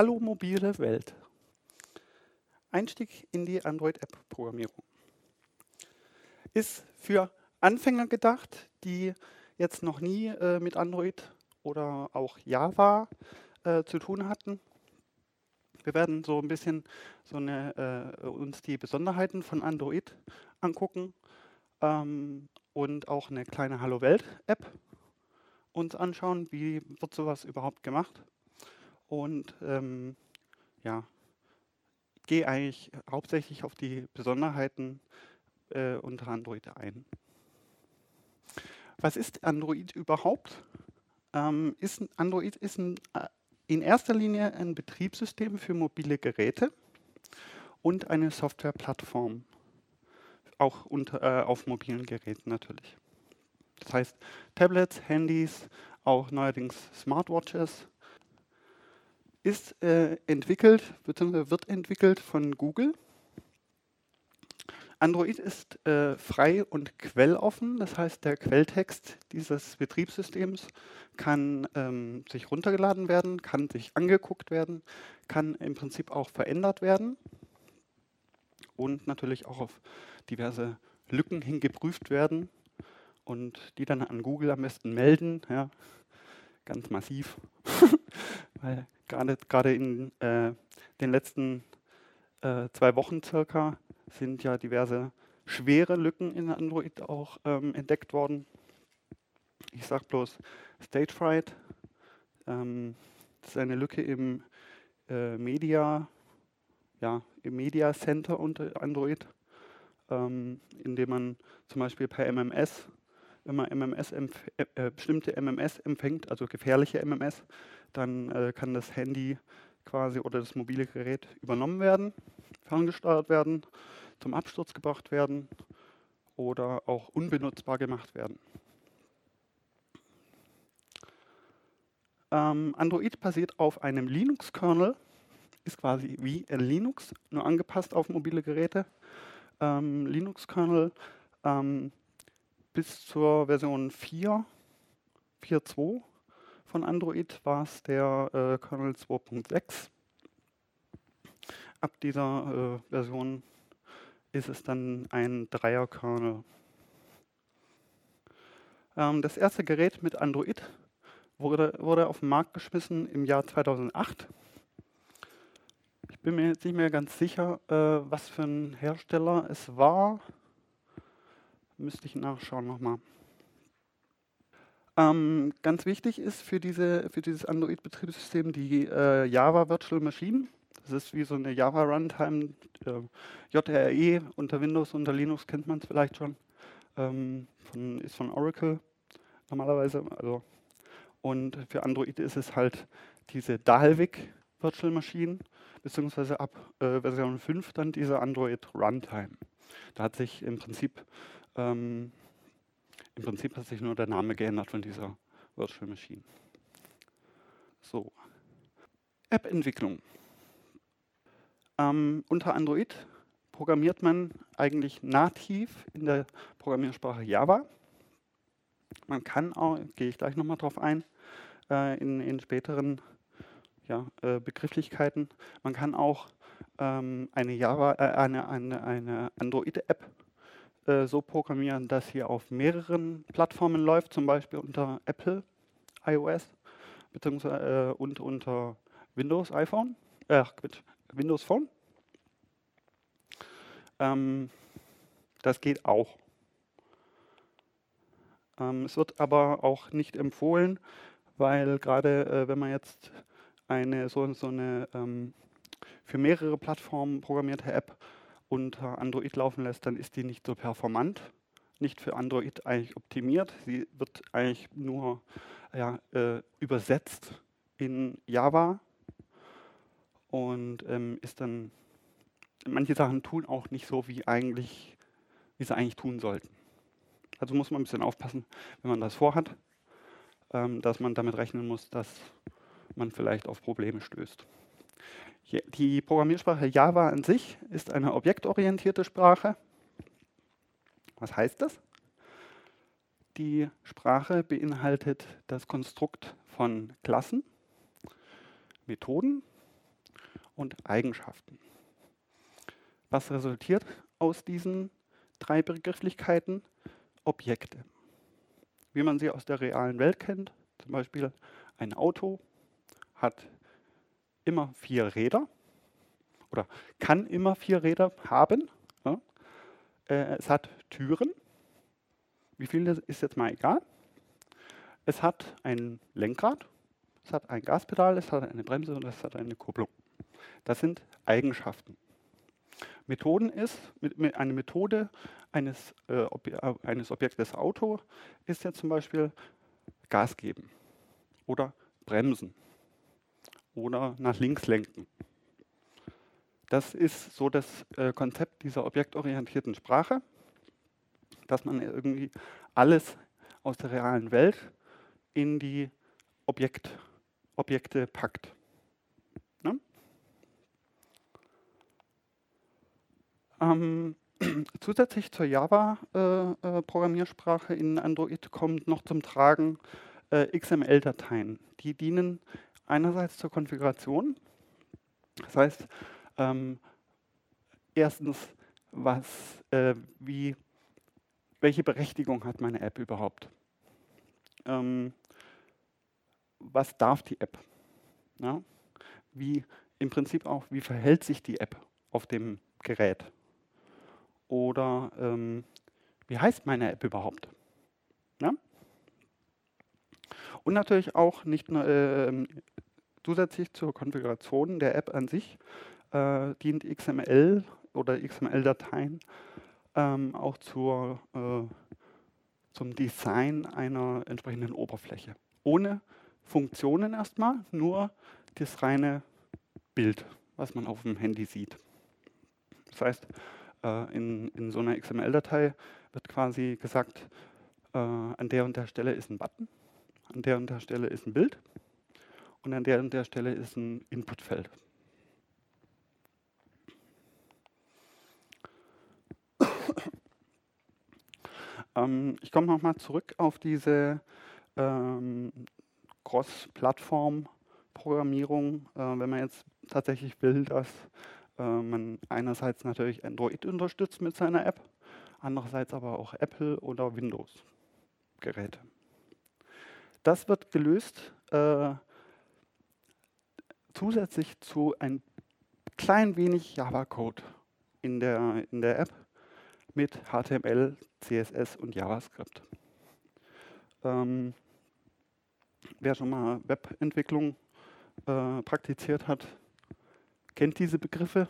Hallo mobile Welt. Einstieg in die Android-App-Programmierung. Ist für Anfänger gedacht, die jetzt noch nie äh, mit Android oder auch Java äh, zu tun hatten. Wir werden so ein bisschen so eine, äh, uns die Besonderheiten von Android angucken ähm, und auch eine kleine Hallo Welt App uns anschauen, wie wird sowas überhaupt gemacht. Und ähm, ja, gehe eigentlich hauptsächlich auf die Besonderheiten äh, unter Android ein. Was ist Android überhaupt? Ähm, ist Android ist ein, äh, in erster Linie ein Betriebssystem für mobile Geräte und eine Softwareplattform, auch unter, äh, auf mobilen Geräten natürlich. Das heißt Tablets, Handys, auch neuerdings Smartwatches, ist äh, entwickelt bzw. wird entwickelt von Google. Android ist äh, frei und quelloffen, das heißt der Quelltext dieses Betriebssystems kann ähm, sich runtergeladen werden, kann sich angeguckt werden, kann im Prinzip auch verändert werden und natürlich auch auf diverse Lücken hin geprüft werden und die dann an Google am besten melden, ja, ganz massiv, weil gerade, in äh, den letzten äh, zwei Wochen circa sind ja diverse schwere Lücken in Android auch ähm, entdeckt worden. Ich sage bloß Stage Fright. Ähm, das ist eine Lücke im äh, Media, ja, im Media Center unter Android, ähm, in dem man zum Beispiel per MMS, man MMS äh, äh, bestimmte MMS empfängt, also gefährliche MMS, dann äh, kann das Handy quasi oder das mobile Gerät übernommen werden, ferngesteuert werden, zum Absturz gebracht werden oder auch unbenutzbar gemacht werden. Ähm, Android basiert auf einem Linux-Kernel, ist quasi wie ein Linux, nur angepasst auf mobile Geräte. Ähm, Linux-Kernel ähm, bis zur Version 4, 4.2 von Android war es der äh, Kernel 2.6. Ab dieser äh, Version ist es dann ein Dreier-Kernel. Ähm, das erste Gerät mit Android wurde, wurde auf den Markt geschmissen im Jahr 2008. Ich bin mir jetzt nicht mehr ganz sicher, äh, was für ein Hersteller es war. Müsste ich nachschauen nochmal. Ähm, ganz wichtig ist für, diese, für dieses Android-Betriebssystem die äh, Java Virtual Machine. Das ist wie so eine Java Runtime, äh, JRE unter Windows, unter Linux kennt man es vielleicht schon. Ähm, von, ist von Oracle normalerweise. Also, und für Android ist es halt diese Dalvik Virtual Machine, beziehungsweise ab äh, Version 5 dann diese Android Runtime. Da hat sich im Prinzip ähm, im Prinzip hat sich nur der Name geändert von dieser Virtual Machine. So. App-Entwicklung. Ähm, unter Android programmiert man eigentlich nativ in der Programmiersprache Java. Man kann auch, gehe ich gleich nochmal drauf ein, äh, in, in, späteren ja, äh, Begrifflichkeiten, man kann auch ähm, eine, Java, äh, eine, eine, eine Android-App äh, so programmieren, dass sie auf mehreren Plattformen läuft, zum Beispiel unter Apple iOS beziehungsweise, äh, und unter Windows iPhone, äh, Windows Phone. Ähm, das geht auch. Ähm, es wird aber auch nicht empfohlen, weil gerade äh, wenn man jetzt eine so, so eine ähm, für mehrere Plattformen programmierte App unter Android laufen lässt, dann ist die nicht so performant, nicht für Android eigentlich optimiert. Sie wird eigentlich nur ja, äh, übersetzt in Java und ähm, ist dann, manche Sachen tun auch nicht so, wie eigentlich, wie sie eigentlich tun sollten. Also muss man ein bisschen aufpassen, wenn man das vorhat, ähm, dass man damit rechnen muss, dass man vielleicht auf Probleme stößt. Die Programmiersprache Java an sich ist eine objektorientierte Sprache. Was heißt das? Die Sprache beinhaltet das Konstrukt von Klassen, Methoden und Eigenschaften. Was resultiert aus diesen drei Begrifflichkeiten? Objekte. Wie man sie aus der realen Welt kennt, zum Beispiel ein Auto hat immer vier Räder oder kann immer vier Räder haben. Ja. Äh, es hat Türen. Wie viele ist jetzt mal egal. Es hat ein Lenkrad, es hat ein Gaspedal, es hat eine Bremse und es hat eine Kupplung. Das sind Eigenschaften. Methoden ist, eine Methode eines, äh, äh, eines Objektes Auto ist ja zum Beispiel Gas geben oder bremsen oder nach links lenken. Das ist so das äh, Konzept dieser objektorientierten Sprache, dass man irgendwie alles aus der realen Welt in die Objekt, Objekte packt. Ne? Ähm, zusätzlich zur Java-Programmiersprache äh, äh in Android kommt noch zum Tragen äh, XML-Dateien. Die dienen einerseits zur Konfiguration. Das heißt, ähm, erstens, was, äh, wie, welche Berechtigung hat meine App überhaupt? Ähm, was darf die App? Ja? Wie im Prinzip auch, wie verhält sich die App auf dem Gerät? Oder ähm, wie heißt meine App überhaupt? Ja? Und natürlich auch nicht nur äh, zusätzlich zur Konfiguration der App an sich äh, dient XML oder XML-Dateien ähm, auch zur, äh, zum Design einer entsprechenden Oberfläche. Ohne Funktionen erstmal, nur das reine Bild, was man auf dem Handy sieht. Das heißt, äh, in, in so einer XML-Datei wird quasi gesagt, äh, an der und der Stelle ist ein Button, an der und der Stelle ist ein Bild und an der und der Stelle ist ein Inputfeld. ähm, ich komme nochmal zurück auf diese ähm, Cross-Plattform-Programmierung, äh, wenn man jetzt tatsächlich will, dass äh, man einerseits natürlich Android unterstützt mit seiner App, andererseits aber auch Apple oder Windows-Geräte. Das wird gelöst äh, zusätzlich zu ein klein wenig Java-Code in der, in der App mit HTML, CSS und JavaScript. Ähm, wer schon mal Webentwicklung äh, praktiziert hat, kennt diese Begriffe.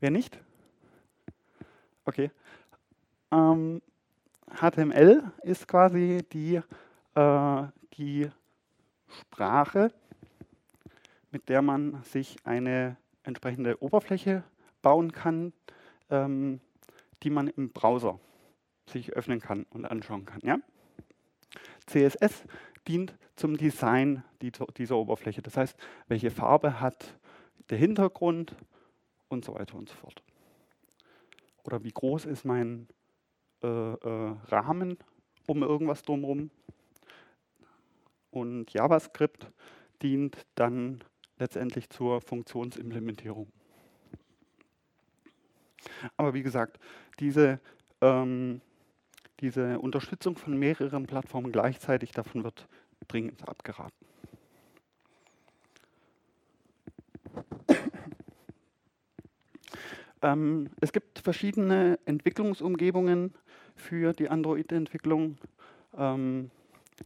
Wer nicht? Okay. Ähm, HTML ist quasi die, äh, die Sprache, mit der man sich eine entsprechende Oberfläche bauen kann, ähm, die man im Browser sich öffnen kann und anschauen kann. Ja? CSS dient zum Design dieser Oberfläche. Das heißt, welche Farbe hat der Hintergrund und so weiter und so fort. Oder wie groß ist mein äh, äh, Rahmen um irgendwas drumherum. Und JavaScript dient dann letztendlich zur Funktionsimplementierung. Aber wie gesagt, diese, ähm, diese Unterstützung von mehreren Plattformen gleichzeitig, davon wird dringend abgeraten. Ähm, es gibt verschiedene Entwicklungsumgebungen für die Android-Entwicklung. Ähm,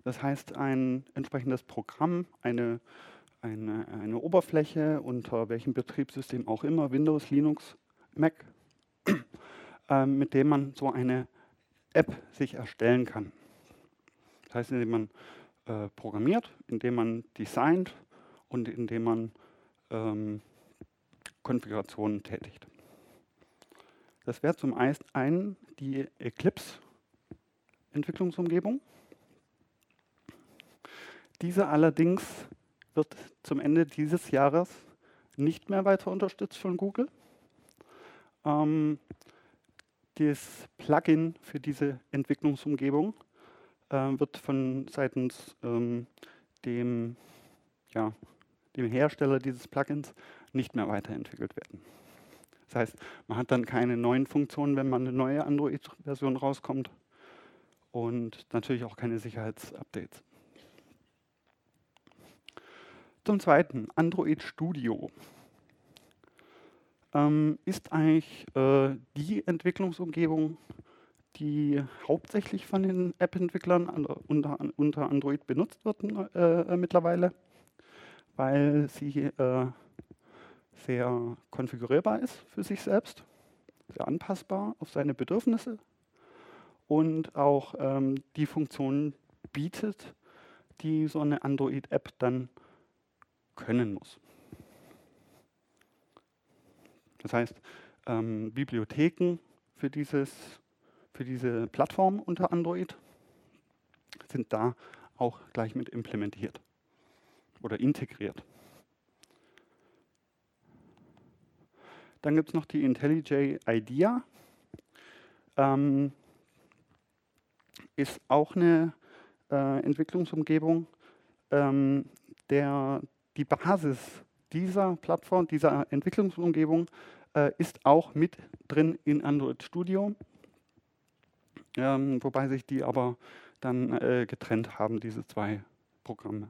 das heißt, ein entsprechendes Programm, eine eine, eine Oberfläche, unter welchem Betriebssystem auch immer, Windows, Linux, Mac, äh, mit dem man so eine App sich erstellen kann. Das heißt, indem man äh, programmiert, indem man designt und indem man ähm, Konfigurationen tätigt. Das wäre zum einen die Eclipse-Entwicklungsumgebung. Diese allerdings wird zum Ende dieses Jahres nicht mehr weiter unterstützt von Google. Ähm, das Plugin für diese Entwicklungsumgebung äh, wird von seitens ähm, dem, ja, dem Hersteller dieses Plugins, nicht mehr weiterentwickelt werden. Das heißt, man hat dann keine neuen Funktionen, wenn man eine neue Android-Version rauskommt und natürlich auch keine Sicherheitsupdates. Zum Zweiten, Android Studio ähm, ist eigentlich äh, die Entwicklungsumgebung, die hauptsächlich von den App-Entwicklern unter, unter, Android benutzt wird äh, mittlerweile, weil sie äh, sehr konfigurierbar ist für sich selbst, sehr anpassbar auf seine Bedürfnisse und auch ähm, die Funktionen bietet, die so eine Android-App dann können muss. Das heißt, ähm, Bibliotheken für, dieses, für diese Plattform unter Android sind da auch gleich mit implementiert oder integriert. Dann gibt es noch die IntelliJ IDEA. Ähm, ist auch eine äh, Entwicklungsumgebung, ähm, der die Basis dieser Plattform, dieser Entwicklungsumgebung äh, ist auch mit drin in Android Studio, ähm, wobei sich die aber dann äh, getrennt haben, diese zwei Programme.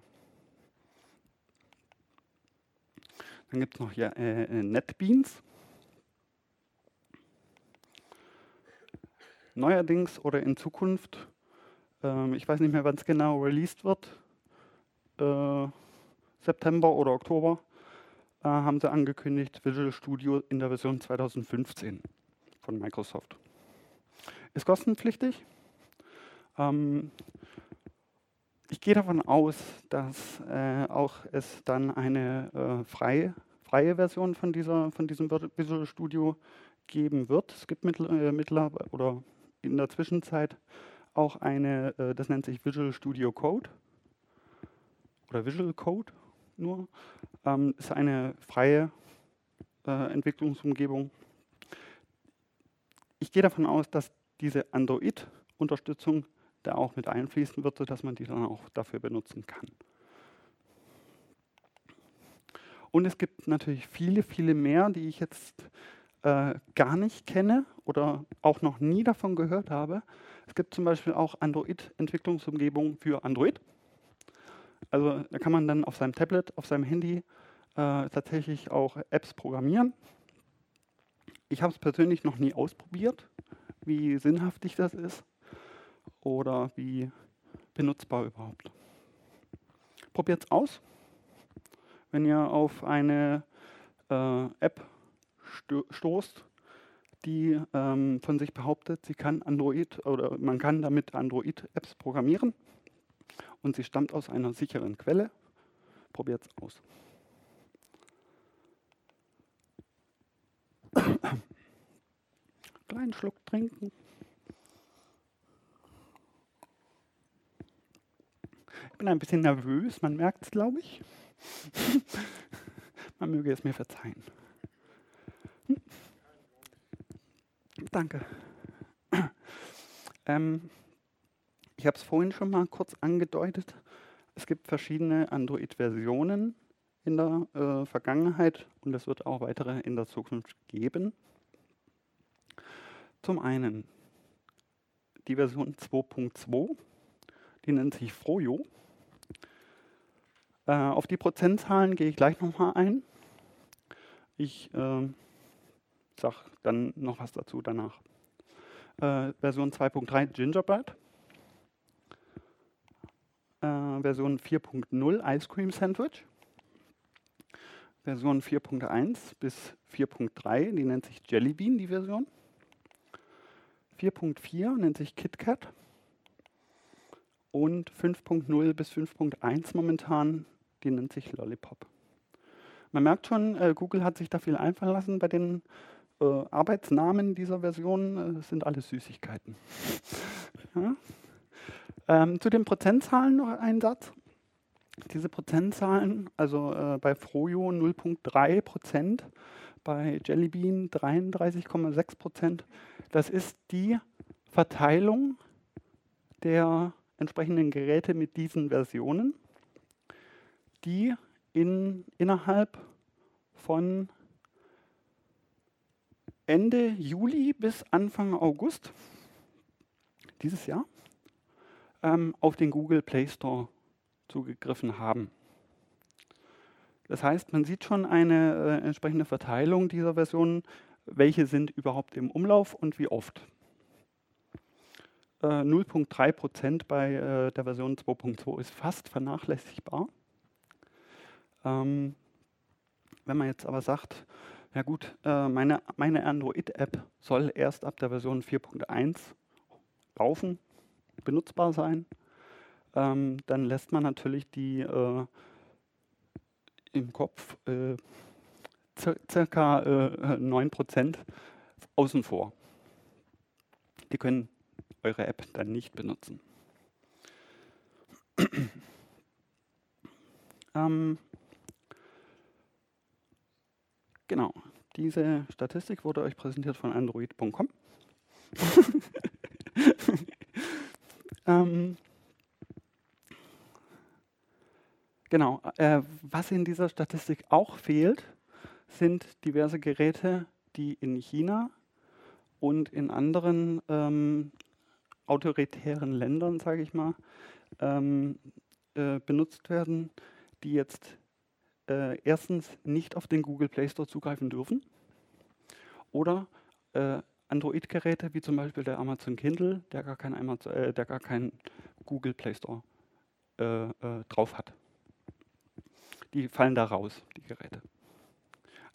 Dann gibt es noch ja, äh, NetBeans. Neuerdings oder in Zukunft, ähm, ich weiß nicht mehr, wann es genau released wird, äh, September oder Oktober, äh, haben sie angekündigt, Visual Studio in der Version 2015 von Microsoft. Ist kostenpflichtig. Ähm, ich gehe davon aus, dass äh, auch es dann eine äh, freie, freie Version von, dieser, von diesem Visual Studio geben wird. Es gibt mittlerweile äh, oder in der Zwischenzeit auch eine, äh, das nennt sich Visual Studio Code oder Visual Code nur, ähm, ist eine freie äh, Entwicklungsumgebung. Ich gehe davon aus, dass diese Android-Unterstützung da auch mit einfließen wird, sodass man die dann auch dafür benutzen kann. Und es gibt natürlich viele, viele mehr, die ich jetzt äh, gar nicht kenne oder auch noch nie davon gehört habe. Es gibt zum Beispiel auch Android-Entwicklungsumgebungen für Android. Also da kann man dann auf seinem Tablet, auf seinem Handy äh, tatsächlich auch Apps programmieren. Ich habe es persönlich noch nie ausprobiert, wie sinnhaftig das ist oder wie benutzbar überhaupt. Probiert es aus. Wenn ihr auf eine äh, App sto stoßt, die ähm, von sich behauptet, sie kann Android oder man kann damit Android-Apps programmieren und sie stammt aus einer sicheren Quelle. Probiert es aus. Kleinen Schluck trinken. Ich bin ein bisschen nervös, man merkt es, glaube ich. man möge es mir verzeihen. Danke. Ähm, ich habe es vorhin schon mal kurz angedeutet. Es gibt verschiedene Android-Versionen in der äh, Vergangenheit und es wird auch weitere in der Zukunft geben. Zum einen die Version 2.2, die nennt sich Frojo. Äh, auf die Prozentzahlen gehe ich gleich nochmal ein. Ich äh, sage dann noch was dazu danach. Äh, Version 2.3 Gingerbread äh, Version 4.0 Ice Cream Sandwich. Version 4.1 bis 4.3, die nennt sich Jelly Bean, die Version. 4.4 nennt sich KitKat. Und 5.0 bis 5.1 momentan, die nennt sich Lollipop. Man merkt schon, äh, Google hat sich da viel einfallen lassen bei den äh, Arbeitsnamen dieser Version. Das sind alles Süßigkeiten. ja? Ähm, zu den Prozentzahlen noch ein Satz. Diese Prozentzahlen, also äh, bei Frojo 0,3 Prozent, bei Jellybean 33,6 Prozent, das ist die Verteilung der entsprechenden Geräte mit diesen Versionen, die in, innerhalb von Ende Juli bis Anfang August dieses Jahr ähm, auf den Google Play Store zugegriffen haben. Das heißt, man sieht schon eine äh, entsprechende Verteilung dieser Versionen, welche sind überhaupt im Umlauf und wie oft. Äh, 0,3 Prozent bei äh, der Version 2.2 ist fast vernachlässigbar. Ähm, wenn man jetzt aber sagt, ja gut, äh, meine, meine Android-App soll erst ab der Version 4.1 laufen, benutzbar sein, ähm, dann lässt man natürlich die äh, im Kopf äh, circa äh, 9% außen vor. Die können eure App dann nicht benutzen. ähm, genau, diese Statistik wurde euch präsentiert von android.com. ähm, Genau. Äh, was in dieser Statistik auch fehlt, sind diverse Geräte, die in China und in anderen ähm, autoritären Ländern, sage ich mal, ähm, äh, benutzt werden, die jetzt äh, erstens nicht auf den Google Play Store zugreifen dürfen oder äh, Android-Geräte wie zum Beispiel der Amazon Kindle, der gar keinen äh, kein Google Play Store äh, drauf hat die fallen da raus, die Geräte.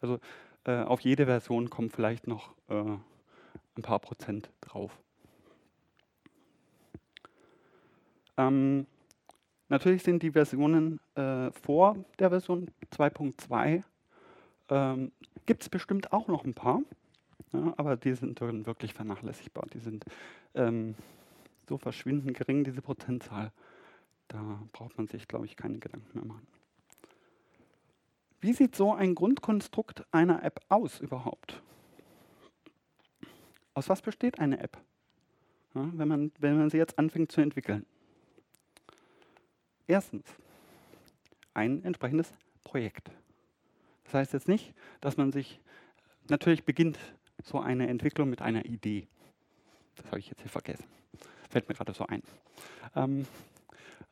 Also äh, auf jede Version kommen vielleicht noch äh, ein paar Prozent drauf. Ähm, natürlich sind die Versionen äh, vor der Version 2.2 ähm, gibt es bestimmt auch noch ein paar, ja, aber die sind dann wirklich vernachlässigbar. Die sind ähm, so verschwindend gering, diese Prozentzahl. Da braucht man sich, glaube ich, keine Gedanken mehr machen. Wie sieht so ein Grundkonstrukt einer App aus überhaupt? Aus was besteht eine App, ja, wenn, man, wenn man sie jetzt anfängt zu entwickeln? Erstens, ein entsprechendes Projekt. Das heißt jetzt nicht, dass man sich, natürlich beginnt so eine Entwicklung mit einer Idee. Das habe ich jetzt hier vergessen. Fällt mir gerade so ein. Ähm,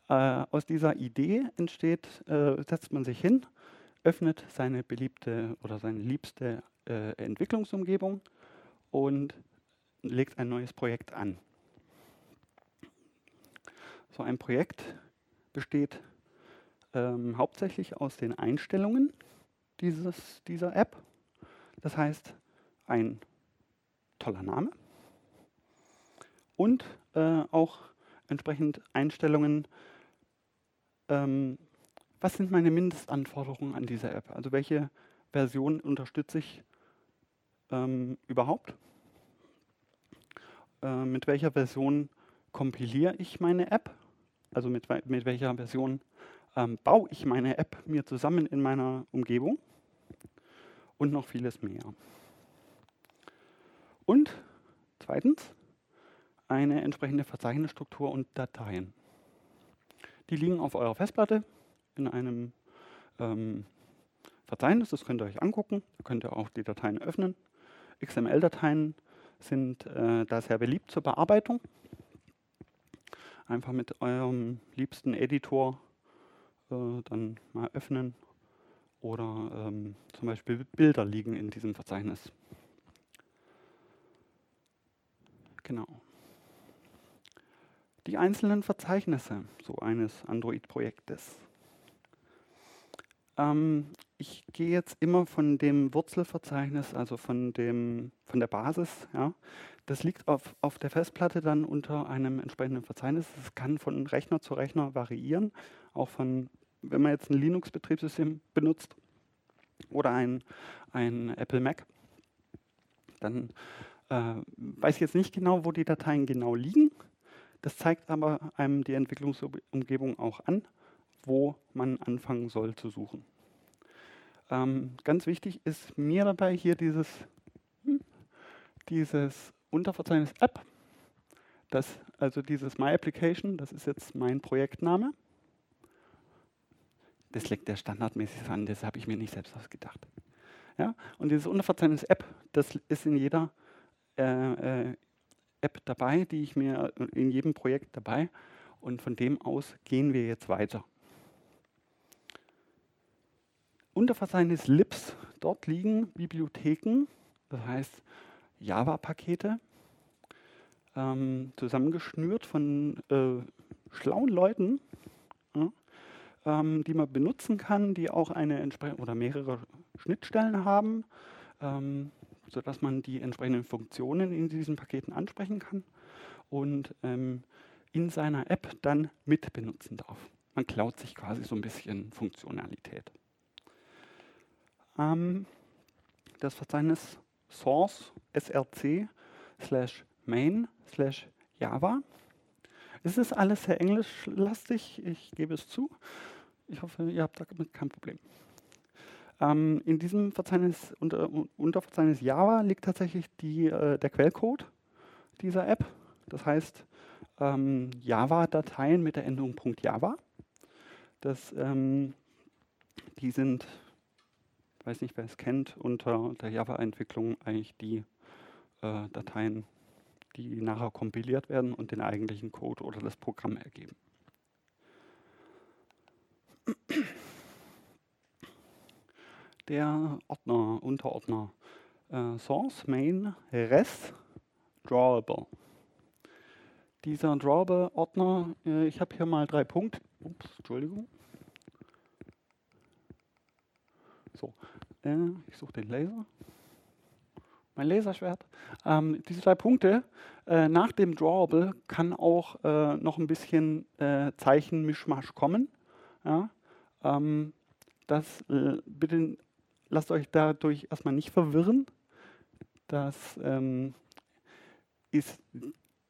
äh, aus dieser Idee entsteht, äh, setzt man sich hin öffnet seine beliebte oder seine liebste äh, Entwicklungsumgebung und legt ein neues Projekt an. So ein Projekt besteht ähm, hauptsächlich aus den Einstellungen dieses, dieser App. Das heißt, ein toller Name und äh, auch entsprechend Einstellungen, ähm, was sind meine Mindestanforderungen an diese App? Also welche Version unterstütze ich ähm, überhaupt? Äh, mit welcher Version kompiliere ich meine App? Also mit, mit welcher Version ähm, baue ich meine App mir zusammen in meiner Umgebung? Und noch vieles mehr. Und zweitens eine entsprechende Verzeichnisstruktur und Dateien. Die liegen auf eurer Festplatte, in einem ähm, Verzeichnis, das könnt ihr euch angucken, da könnt ihr auch die Dateien öffnen. XML-Dateien sind äh, da sehr beliebt zur Bearbeitung. Einfach mit eurem liebsten Editor äh, dann mal öffnen oder ähm, zum Beispiel Bilder liegen in diesem Verzeichnis. Genau. Die einzelnen Verzeichnisse so eines Android-Projektes. Ähm, ich gehe jetzt immer von dem Wurzelverzeichnis, also von, dem, von der Basis. Ja. Das liegt auf, auf der Festplatte dann unter einem entsprechenden Verzeichnis. Das kann von Rechner zu Rechner variieren. Auch von, wenn man jetzt ein Linux-Betriebssystem benutzt oder ein, ein Apple Mac, dann äh, weiß jetzt nicht genau, wo die Dateien genau liegen. Das zeigt aber einem die Entwicklungsumgebung auch an wo man anfangen soll zu suchen. Ähm, ganz wichtig ist mir dabei hier dieses, hm, dieses Unterverzeichnis App, das, also dieses My Application, das ist jetzt mein Projektname. das legt der standardmäßig an, das habe ich mir nicht selbst ausgedacht. Ja? Und dieses Unterverzeichnis App, das ist in jeder äh, äh, App dabei, die ich mir in jedem Projekt dabei. Und von dem aus gehen wir jetzt weiter. Unterverzeichnis Libs, dort liegen Bibliotheken, das heißt Java-Pakete, ähm, zusammengeschnürt von äh, schlauen Leuten, ja, ähm, die man benutzen kann, die auch eine entsprechende oder mehrere Schnittstellen haben, ähm, sodass man die entsprechenden Funktionen in diesen Paketen ansprechen kann und ähm, in seiner App dann mit benutzen darf. Man klaut sich quasi so ein bisschen Funktionalität. Ähm, das Verzeichnis source src slash main slash java. Es ist alles sehr englischlastig, ich gebe es zu. Ich hoffe, ihr habt damit kein Problem. Ähm, in diesem Verzeichnis, unter, Unterverzeichnis Java liegt tatsächlich die, äh, der Quellcode dieser App. Das heißt, ähm, Java-Dateien mit der Endung .java. Das, ähm, die sind, weiß nicht, wer es kennt, unter der Java-Entwicklung eigentlich die äh, Dateien, die nachher kompiliert werden und den eigentlichen Code oder das Programm ergeben. Der Ordner, Unterordner äh, Source, Main, Res, Drawable. Dieser Drawable-Ordner, äh, ich habe hier mal drei Punkte. Ups, Entschuldigung. So, äh, ich suche den Laser. Mein Laserschwert. Ähm, diese drei Punkte, äh, nach dem Drawable kann auch äh, noch ein bisschen äh, Zeichenmischmasch kommen. Ja? Ähm, das bitte lasst euch dadurch erstmal nicht verwirren. Das ähm, ist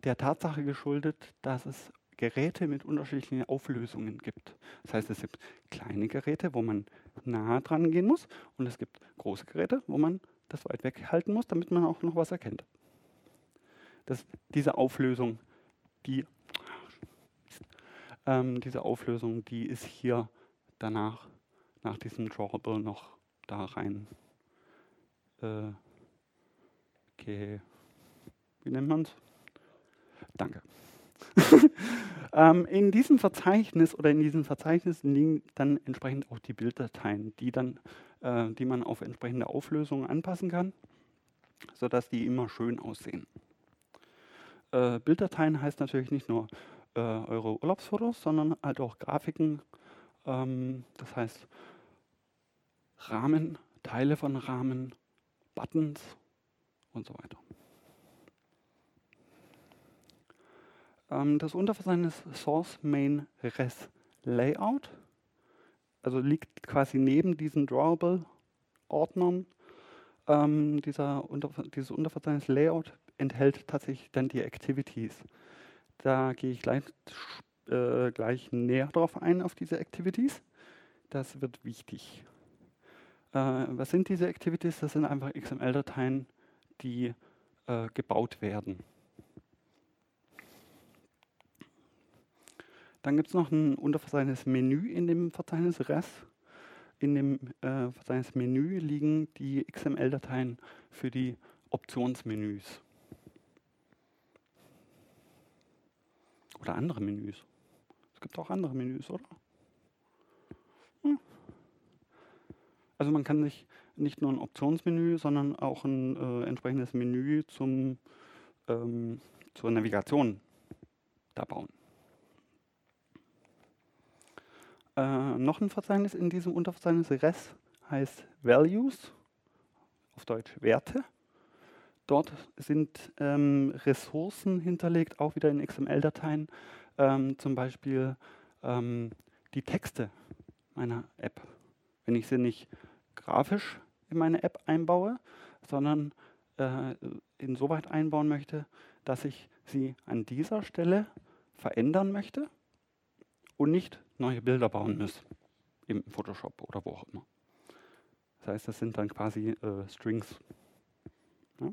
der Tatsache geschuldet, dass es Geräte mit unterschiedlichen Auflösungen gibt. Das heißt, es gibt kleine Geräte, wo man nah dran gehen muss und es gibt große Geräte, wo man das weit weg halten muss, damit man auch noch was erkennt. Das, diese Auflösung, die, ähm, diese Auflösung, die ist hier danach, nach diesem Drawable noch da rein. Äh, okay. Wie nennt man es? Danke. ähm, in diesem Verzeichnis oder in diesen Verzeichnissen liegen dann entsprechend auch die Bilddateien, die, dann, äh, die man auf entsprechende Auflösungen anpassen kann, sodass die immer schön aussehen. Äh, Bilddateien heißt natürlich nicht nur äh, eure Urlaubsfotos, sondern halt auch Grafiken. Ähm, das heißt Rahmen, Teile von Rahmen, Buttons und so weiter. Ähm, das Unterverzeichnis Source Main Res Layout, also liegt quasi neben diesen Drawable-Ordnern. Ähm, dieser Unter dieses Unterverzeichnis Layout enthält tatsächlich dann die Activities. Da gehe ich gleich, äh, gleich näher drauf ein, auf diese Activities. Das wird wichtig. Äh, was sind diese Activities? Das sind einfach XML-Dateien, die äh, gebaut werden. Dann gibt es noch ein Unterverzeichnis Menü in dem Verzeichnis Res. In dem äh, Verzeichnis Menü liegen die XML-Dateien für die Optionsmenüs. Oder andere Menüs. Es gibt auch andere Menüs, oder? Also man kann sich nicht nur ein Optionsmenü, sondern auch ein äh, entsprechendes Menü zum, ähm, zur Navigation da bauen. Äh, noch ein Verzeichnis in diesem Unterverzeichnis Res heißt Values, auf Deutsch Werte. Dort sind ähm, Ressourcen hinterlegt, auch wieder in XML-Dateien, ähm, zum Beispiel ähm, die Texte meiner App. Wenn ich sie nicht grafisch in meine App einbaue, sondern äh, insoweit einbauen möchte, dass ich sie an dieser Stelle verändern möchte und nicht neue Bilder bauen muss, im Photoshop oder wo auch immer. Das heißt, das sind dann quasi äh, Strings. Ja?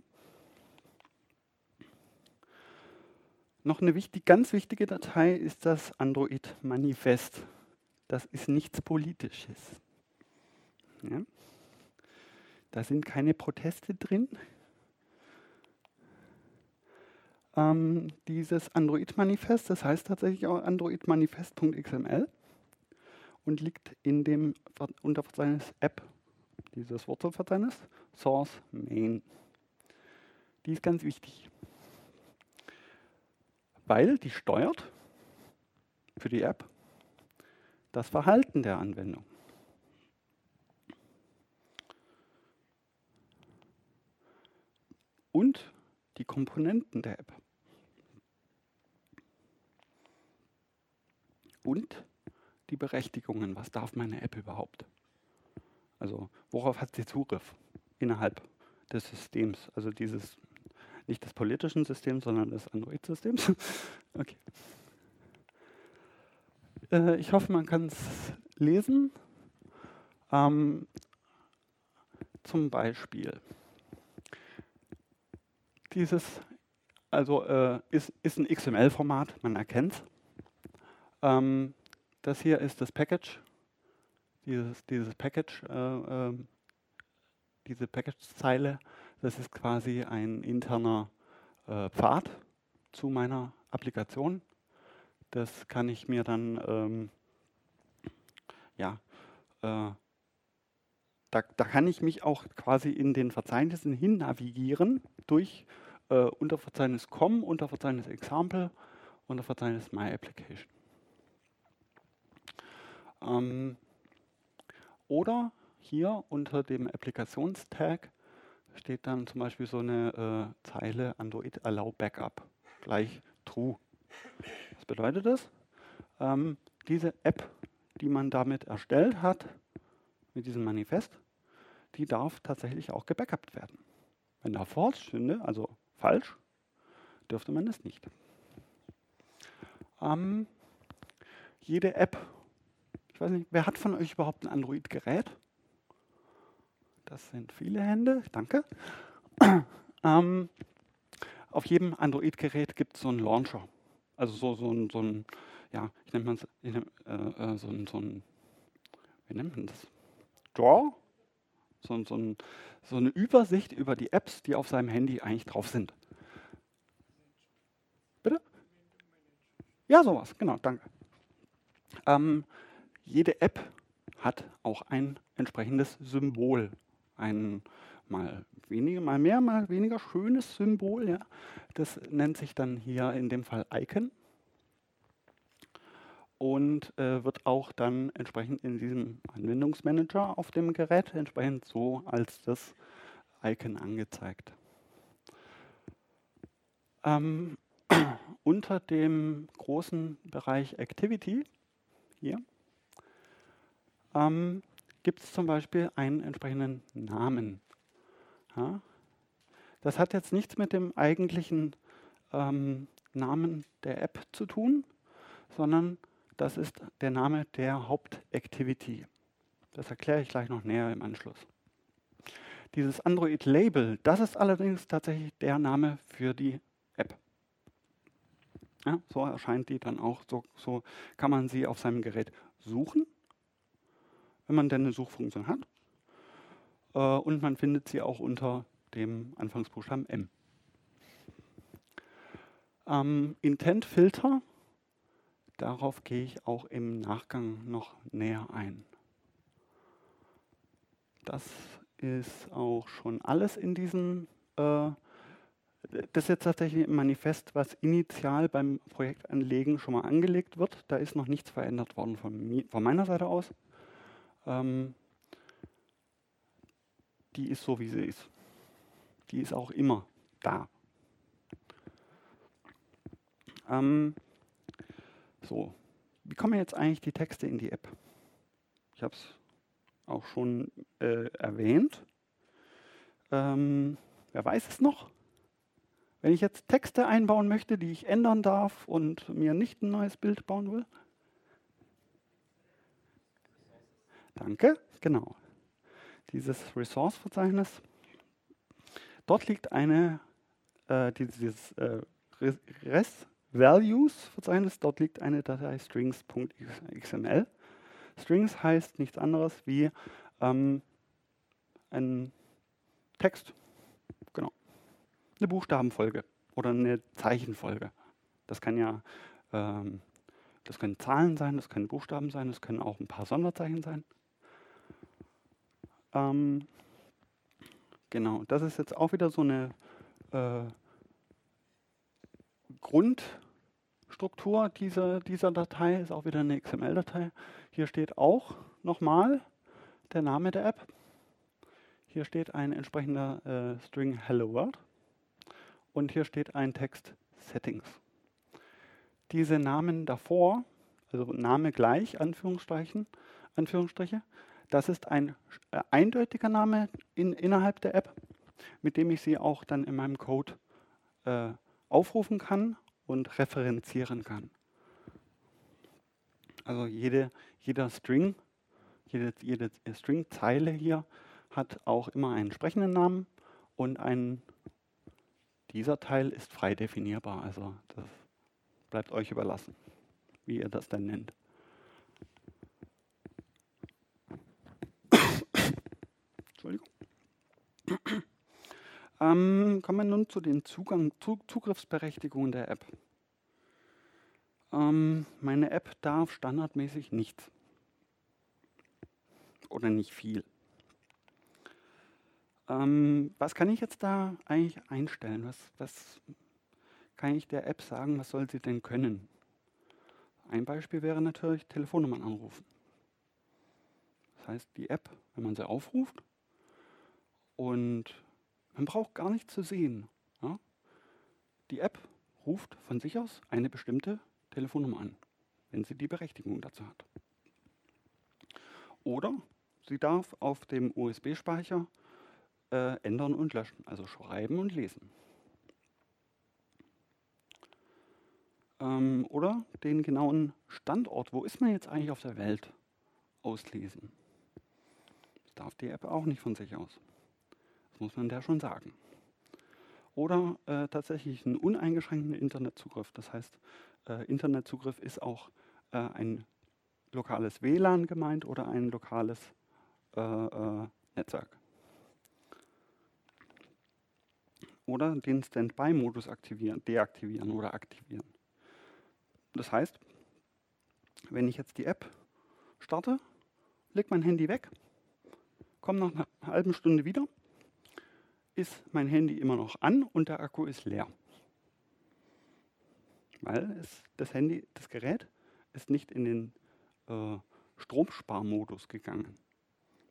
Noch eine wichtig, ganz wichtige Datei ist das Android Manifest. das ist nichts Politisches. Ja? Da sind keine Proteste drin. Ähm, dieses Android-Manifest, das heißt tatsächlich auch androidmanifest.xml und liegt in dem Unterverzeichnis App, dieses Wurzelverzeichnis, Source Main. Die ist ganz wichtig, weil die steuert für die App das Verhalten der Anwendung. Und die Komponenten der App. Und die Berechtigungen. Was darf meine App überhaupt? Also worauf hat sie Zugriff innerhalb des Systems? Also dieses, nicht des politischen Systems, sondern des Android-Systems. okay. Äh, ich hoffe, man kann es lesen. Ähm, zum Beispiel dieses, also äh, ist, ist ein XML-Format, man erkennt es. Ähm, das hier ist das Package, dieses, dieses Package, äh, äh, diese Package-Zeile. Das ist quasi ein interner äh, Pfad zu meiner Applikation. Das kann ich mir dann, ähm, ja, äh, da, da, kann ich mich auch quasi in den Verzeichnissen hin navigieren durch äh, Unterverzeichnis com, Unterverzeichnis example, Unterverzeichnis my application. Ähm, oder hier unter dem Applikationstag steht dann zum Beispiel so eine äh, Zeile Android Allow Backup gleich True. Was bedeutet das? Ähm, diese App, die man damit erstellt hat, mit diesem Manifest, die darf tatsächlich auch gebackupt werden. Wenn da false stünde, also falsch, dürfte man es nicht. Ähm, jede App ich weiß nicht, wer hat von euch überhaupt ein Android-Gerät? Das sind viele Hände, danke. ähm, auf jedem Android-Gerät gibt es so einen Launcher. Also so, so, ein, so ein, ja, ich nenne nehm, äh, äh, so, ein, so ein, wie nennt man das? Draw? So, so, ein, so eine Übersicht über die Apps, die auf seinem Handy eigentlich drauf sind. Bitte? Ja, sowas, genau, danke. Ähm, jede App hat auch ein entsprechendes Symbol. Ein mal weniger, mal mehr, mal weniger schönes Symbol. Ja. Das nennt sich dann hier in dem Fall Icon und äh, wird auch dann entsprechend in diesem Anwendungsmanager auf dem Gerät entsprechend so als das Icon angezeigt. Ähm, unter dem großen Bereich Activity hier ähm, gibt es zum Beispiel einen entsprechenden Namen. Ja? Das hat jetzt nichts mit dem eigentlichen ähm, Namen der App zu tun, sondern das ist der Name der Hauptactivity. Das erkläre ich gleich noch näher im Anschluss. Dieses Android-Label, das ist allerdings tatsächlich der Name für die App. Ja, so erscheint die dann auch, so, so kann man sie auf seinem Gerät suchen wenn man denn eine Suchfunktion hat. Äh, und man findet sie auch unter dem Anfangsbuchstaben M. Ähm, Intent-Filter, darauf gehe ich auch im Nachgang noch näher ein. Das ist auch schon alles in diesem, äh, das ist jetzt tatsächlich ein Manifest, was initial beim Projektanlegen schon mal angelegt wird. Da ist noch nichts verändert worden von, von meiner Seite aus ähm, die ist so, wie sie ist. Die ist auch immer da. Ähm, so, wie kommen jetzt eigentlich die Texte in die App? Ich habe es auch schon äh, erwähnt. Ähm, wer weiß es noch? Wenn ich jetzt Texte einbauen möchte, die ich ändern darf und mir nicht ein neues Bild bauen will, Danke, genau. Dieses Resource-Verzeichnis. Dort liegt eine, äh, dieses äh, Res-Values-Verzeichnis, dort liegt eine Datei strings.xml. Strings heißt nichts anderes wie ähm, ein Text, genau, eine Buchstabenfolge oder eine Zeichenfolge. Das kann ja, ähm, das können Zahlen sein, das können Buchstaben sein, das können auch ein paar Sonderzeichen sein. Ähm, genau, das ist jetzt auch wieder so eine äh, Grundstruktur dieser, dieser Datei, ist auch wieder eine XML-Datei. Hier steht auch nochmal der Name der App. Hier steht ein entsprechender äh, String Hello World und hier steht ein Text Settings. Diese Namen davor, also Name gleich, Anführungsstrichen, Anführungsstriche, das ist ein äh, eindeutiger Name in, innerhalb der App, mit dem ich sie auch dann in meinem Code äh, aufrufen kann und referenzieren kann. Also jede, jeder String, jede, jede String-Zeile hier hat auch immer einen entsprechenden Namen und ein, dieser Teil ist frei definierbar. Also das bleibt euch überlassen, wie ihr das denn nennt. Entschuldigung. Ähm, kommen wir nun zu den Zugang, Zugriffsberechtigungen der App. Ähm, meine App darf standardmäßig nichts. Oder nicht viel. Ähm, was kann ich jetzt da eigentlich einstellen? Was, was kann ich der App sagen, was soll sie denn können? Ein Beispiel wäre natürlich Telefonnummern anrufen. Das heißt, die App, wenn man sie aufruft und man braucht gar nichts zu sehen. Ja? Die App ruft von sich aus eine bestimmte Telefonnummer an, wenn sie die Berechtigung dazu hat. Oder sie darf auf dem USB-Speicher äh, ändern und löschen, also schreiben und lesen. Ähm, oder den genauen Standort, wo ist man jetzt eigentlich auf der Welt, auslesen. Das darf die App auch nicht von sich aus. Muss man der schon sagen. Oder äh, tatsächlich einen uneingeschränkten Internetzugriff. Das heißt, äh, Internetzugriff ist auch äh, ein lokales WLAN gemeint oder ein lokales äh, äh, Netzwerk. Oder den Standby-Modus aktivieren, deaktivieren oder aktivieren. Das heißt, wenn ich jetzt die App starte, lege mein Handy weg, komme nach einer halben Stunde wieder ist mein Handy immer noch an und der Akku ist leer. Weil es, das Handy, das Gerät ist nicht in den äh, Stromsparmodus gegangen.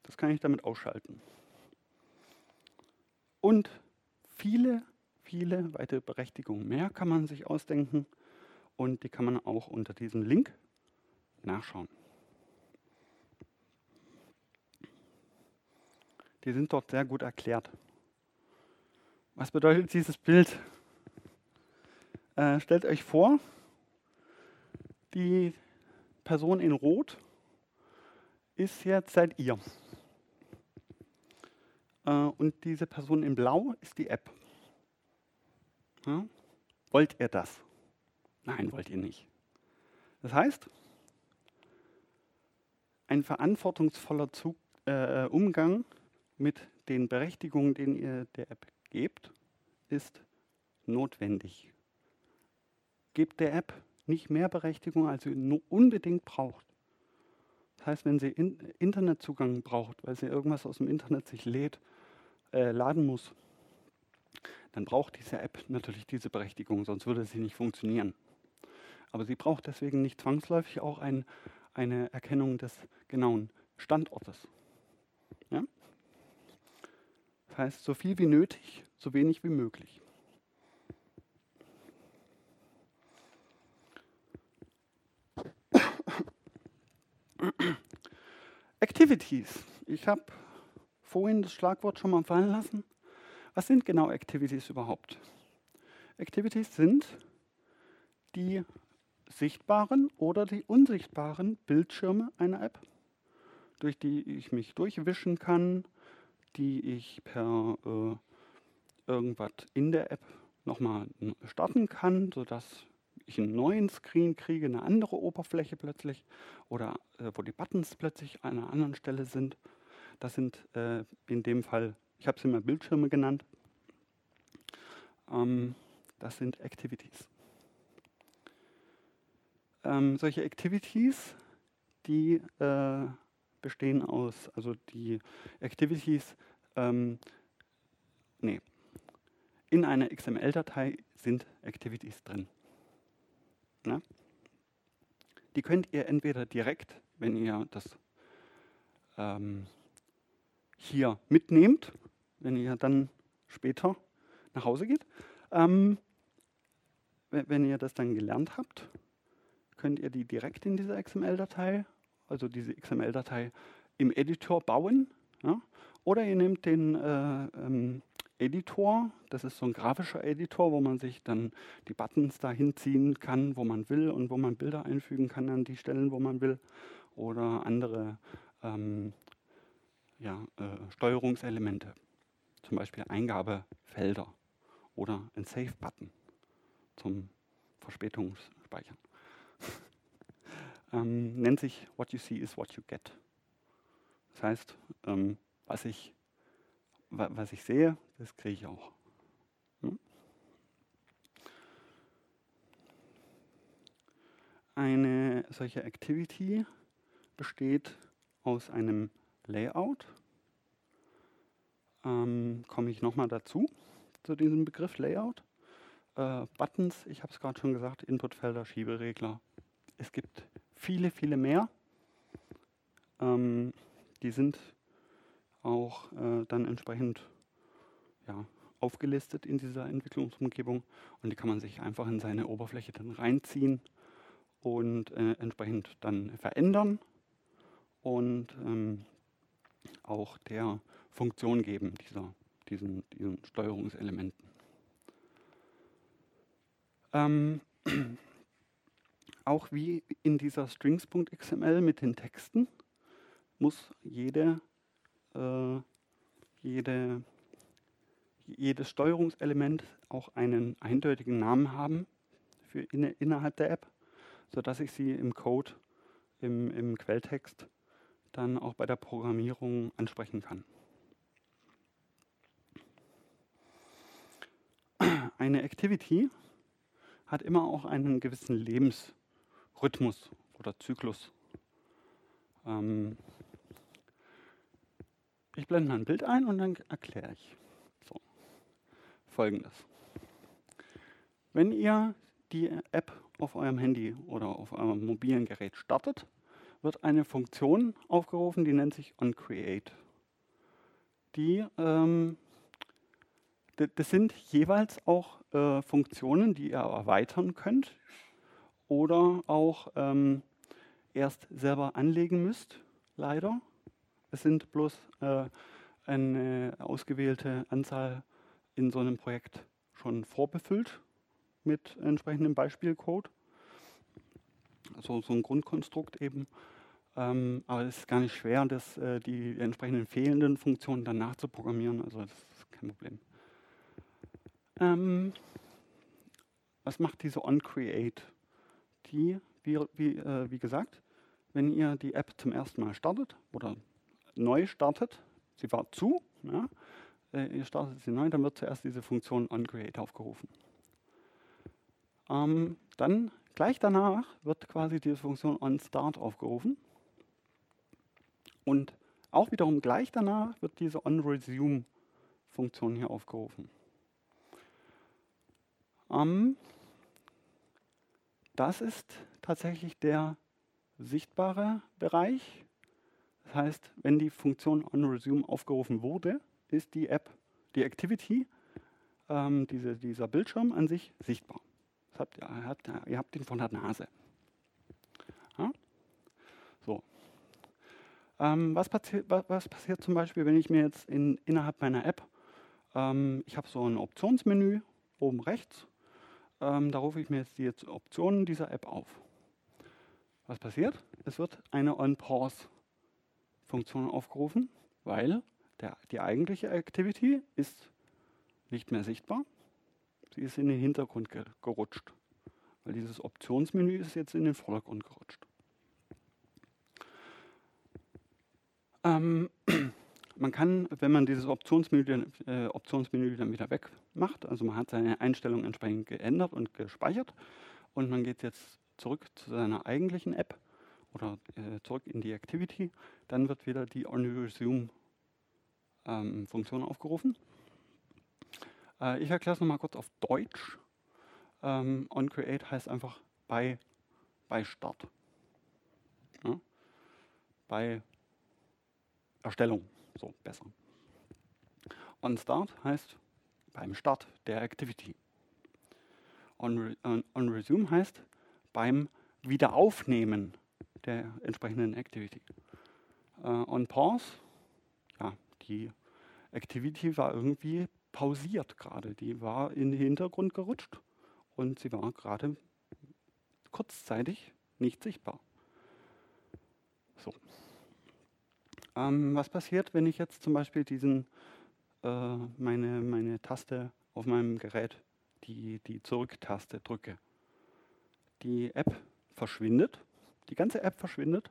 Das kann ich damit ausschalten. Und viele, viele weitere Berechtigungen mehr kann man sich ausdenken und die kann man auch unter diesem Link nachschauen. Die sind dort sehr gut erklärt. Was bedeutet dieses Bild? Äh, stellt euch vor, die Person in Rot ist jetzt seid ihr. Äh, und diese Person in Blau ist die App. Ja? Wollt ihr das? Nein, wollt ihr nicht. Das heißt, ein verantwortungsvoller Zug, äh, Umgang mit den Berechtigungen, den ihr der App gebt, ist notwendig. Gebt der App nicht mehr Berechtigung, als sie unbedingt braucht. Das heißt, wenn sie in Internetzugang braucht, weil sie irgendwas aus dem Internet sich lädt, äh, laden muss, dann braucht diese App natürlich diese Berechtigung, sonst würde sie nicht funktionieren. Aber sie braucht deswegen nicht zwangsläufig auch ein, eine Erkennung des genauen Standortes. Das heißt, so viel wie nötig, so wenig wie möglich. Activities. Ich habe vorhin das Schlagwort schon mal fallen lassen. Was sind genau Activities überhaupt? Activities sind die sichtbaren oder die unsichtbaren Bildschirme einer App, durch die ich mich durchwischen kann, die ich per äh, irgendwas in der App nochmal starten kann, sodass ich einen neuen Screen kriege, eine andere Oberfläche plötzlich oder äh, wo die Buttons plötzlich an einer anderen Stelle sind. Das sind äh, in dem Fall, ich habe sie mal Bildschirme genannt, ähm, das sind Activities. Ähm, solche Activities, die äh, bestehen aus, also die Activities, ähm, nee, in einer XML-Datei sind Activities drin. Na? Die könnt ihr entweder direkt, wenn ihr das ähm, hier mitnehmt, wenn ihr dann später nach Hause geht, ähm, wenn ihr das dann gelernt habt, könnt ihr die direkt in dieser XML-Datei, also diese XML-Datei im Editor bauen. Ja? Oder ihr nehmt den äh, ähm, Editor, das ist so ein grafischer Editor, wo man sich dann die Buttons dahin ziehen kann, wo man will und wo man Bilder einfügen kann an die Stellen, wo man will. Oder andere ähm, ja, äh, Steuerungselemente, zum Beispiel Eingabefelder oder ein Save-Button zum Verspätungsspeichern ähm, nennt sich What you see is what you get. Das heißt, ähm, was, ich, wa was ich sehe, das kriege ich auch. Hm? Eine solche Activity besteht aus einem Layout. Ähm, komme ich nochmal dazu, zu diesem Begriff Layout. Äh, Buttons, ich habe es gerade schon gesagt, Inputfelder, Schieberegler. Es gibt viele, viele mehr. Ähm, die sind auch äh, dann entsprechend ja, aufgelistet in dieser Entwicklungsumgebung und die kann man sich einfach in seine Oberfläche dann reinziehen und äh, entsprechend dann verändern und ähm, auch der Funktion geben, dieser, diesen, diesen Steuerungselementen. Ähm, auch wie in dieser strings.xml mit den Texten muss jede, äh, jede, jedes Steuerungselement auch einen eindeutigen Namen haben für in, innerhalb der App, sodass ich sie im Code, im, im Quelltext dann auch bei der Programmierung ansprechen kann. Eine Activity hat immer auch einen gewissen Lebens Rhythmus oder Zyklus. Ähm ich blende mal ein Bild ein und dann erkläre ich so. Folgendes. Wenn ihr die App auf eurem Handy oder auf eurem mobilen Gerät startet, wird eine Funktion aufgerufen, die nennt sich onCreate. Die, ähm, das sind jeweils auch äh, Funktionen, die ihr erweitern könnt oder auch ähm, erst selber anlegen müsst, leider. Es sind bloß äh, eine ausgewählte Anzahl in so einem Projekt schon vorbefüllt mit entsprechendem Beispielcode. Also so ein Grundkonstrukt eben. Ähm, aber es ist gar nicht schwer, das, äh, die entsprechenden fehlenden Funktionen dann nachzuprogrammieren. Also das ist kein Problem. Ähm, was macht diese onCreate? Die, wie, wie, äh, wie gesagt, wenn ihr die App zum ersten Mal startet oder neu startet, sie war zu, ja, äh, ihr startet sie neu, dann wird zuerst diese Funktion onCreate aufgerufen. Ähm, dann gleich danach wird quasi diese Funktion onStart aufgerufen. Und auch wiederum gleich danach wird diese onResume-Funktion hier aufgerufen. Ähm, das ist tatsächlich der sichtbare Bereich. Das heißt, wenn die Funktion onResume aufgerufen wurde, ist die App, die Activity, ähm, diese, dieser Bildschirm an sich sichtbar. Habt ihr, habt, ihr, habt ihn von der Nase. Ja? So. Ähm, was, passi was, was, passiert zum Beispiel, wenn ich mir jetzt in, innerhalb meiner App, ähm, ich habe so ein Optionsmenü oben rechts ähm, da rufe ich mir jetzt die Optionen dieser App auf. Was passiert? Es wird eine On-Pause-Funktion aufgerufen, weil der, die eigentliche Activity ist nicht mehr sichtbar. Sie ist in den Hintergrund ge gerutscht. weil dieses Optionsmenü ist jetzt in den Vordergrund gerutscht. Ähm, man kann, wenn man dieses Optionsmenü, äh, Optionsmenü dann wieder wegmacht, also man hat seine Einstellungen entsprechend geändert und gespeichert und man geht jetzt zurück zu seiner eigentlichen App oder äh, zurück in die Activity, dann wird wieder die OnResume ähm, Funktion aufgerufen. Äh, ich erkläre es nochmal kurz auf Deutsch. Ähm, OnCreate heißt einfach bei, bei Start. Ja? Bei Erstellung, so besser. On Start heißt beim Start der Activity. On, on, on heißt beim Wiederaufnehmen der entsprechenden Activity. Äh, on Pause, ja, die Activity war irgendwie pausiert gerade. Die war in den Hintergrund gerutscht und sie war gerade kurzzeitig nicht sichtbar. So. Ähm, was passiert, wenn ich jetzt zum Beispiel diesen, äh, meine, meine Taste auf meinem Gerät, die, die Zurück-Taste drücke? Die App verschwindet, die ganze App verschwindet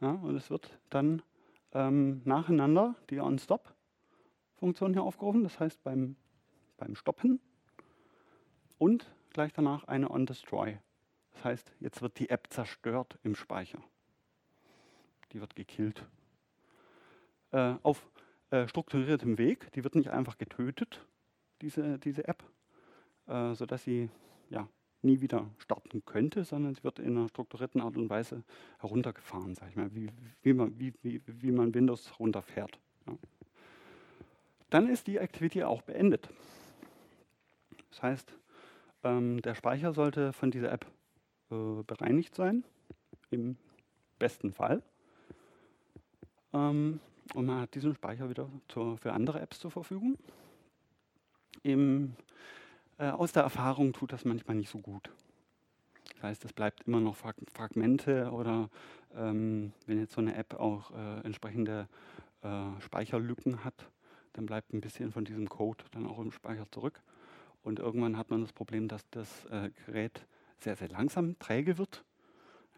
ja, und es wird dann ähm, nacheinander die On-Stop-Funktion hier aufgerufen, das heißt beim, beim Stoppen und gleich danach eine On-Destroy. Das heißt, jetzt wird die App zerstört im Speicher. Die wird gekillt äh, auf äh, strukturiertem Weg. Die wird nicht einfach getötet, diese, diese App, äh, sodass sie ja, nie wieder starten könnte, sondern sie wird in einer strukturierten Art und Weise heruntergefahren, sag ich mal, wie, wie, man, wie, wie, wie man Windows runterfährt. Ja. Dann ist die Activity auch beendet. Das heißt, ähm, der Speicher sollte von dieser App äh, bereinigt sein, im besten Fall. Ähm, und man hat diesen Speicher wieder zur, für andere Apps zur Verfügung. Im, äh, aus der Erfahrung tut das manchmal nicht so gut. Das heißt, es bleibt immer noch Fragmente oder ähm, wenn jetzt so eine App auch äh, entsprechende äh, Speicherlücken hat, dann bleibt ein bisschen von diesem Code dann auch im Speicher zurück. Und irgendwann hat man das Problem, dass das äh, Gerät sehr, sehr langsam träge wird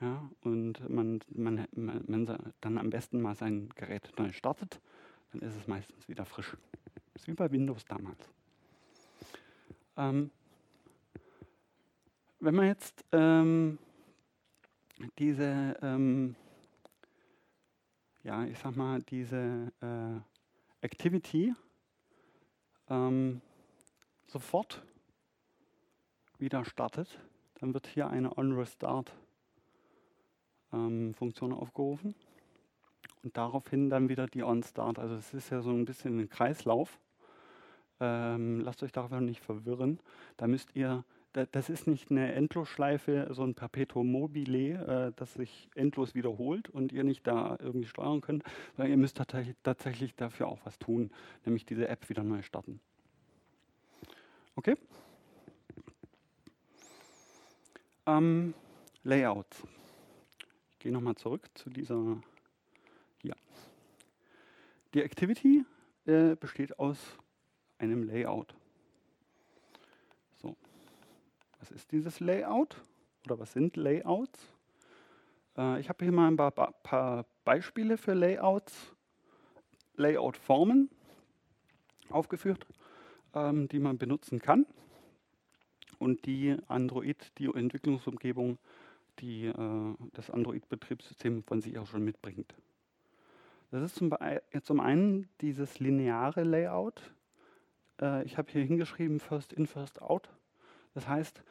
ja, und man, man, man, man dann am besten mal sein Gerät neu startet, dann ist es meistens wieder frisch. Das ist wie bei Windows damals. Ähm, wenn man jetzt ähm, diese, ähm, ja, ich sag mal, diese äh, Activity ähm, sofort wieder startet, dann wird hier eine On-Restart ähm, Funktion aufgerufen und daraufhin dann wieder die On-Start. Also es ist ja so ein bisschen ein Kreislauf. Ähm, lasst euch darüber nicht verwirren. Da müsst ihr, da, das ist nicht eine Endlosschleife, so ein Perpetuum mobile, äh, das sich endlos wiederholt und ihr nicht da irgendwie steuern könnt, sondern ihr müsst tatsächlich, tatsächlich dafür auch was tun, nämlich diese App wieder neu starten. Okay? Ähm, Layouts gehe nochmal zurück zu dieser hier. Die Activity äh, besteht aus einem Layout. So, was ist dieses Layout oder was sind Layouts? Äh, ich habe hier mal ein paar, paar Beispiele für Layouts, Layout-Formen aufgeführt, ähm, die man benutzen kann und die Android, die Entwicklungsumgebung die äh, das Android-Betriebssystem von sich auch schon mitbringt. Das ist zum, zum einen dieses lineare Layout. Äh, ich habe hier hingeschrieben First in, First out. Das heißt,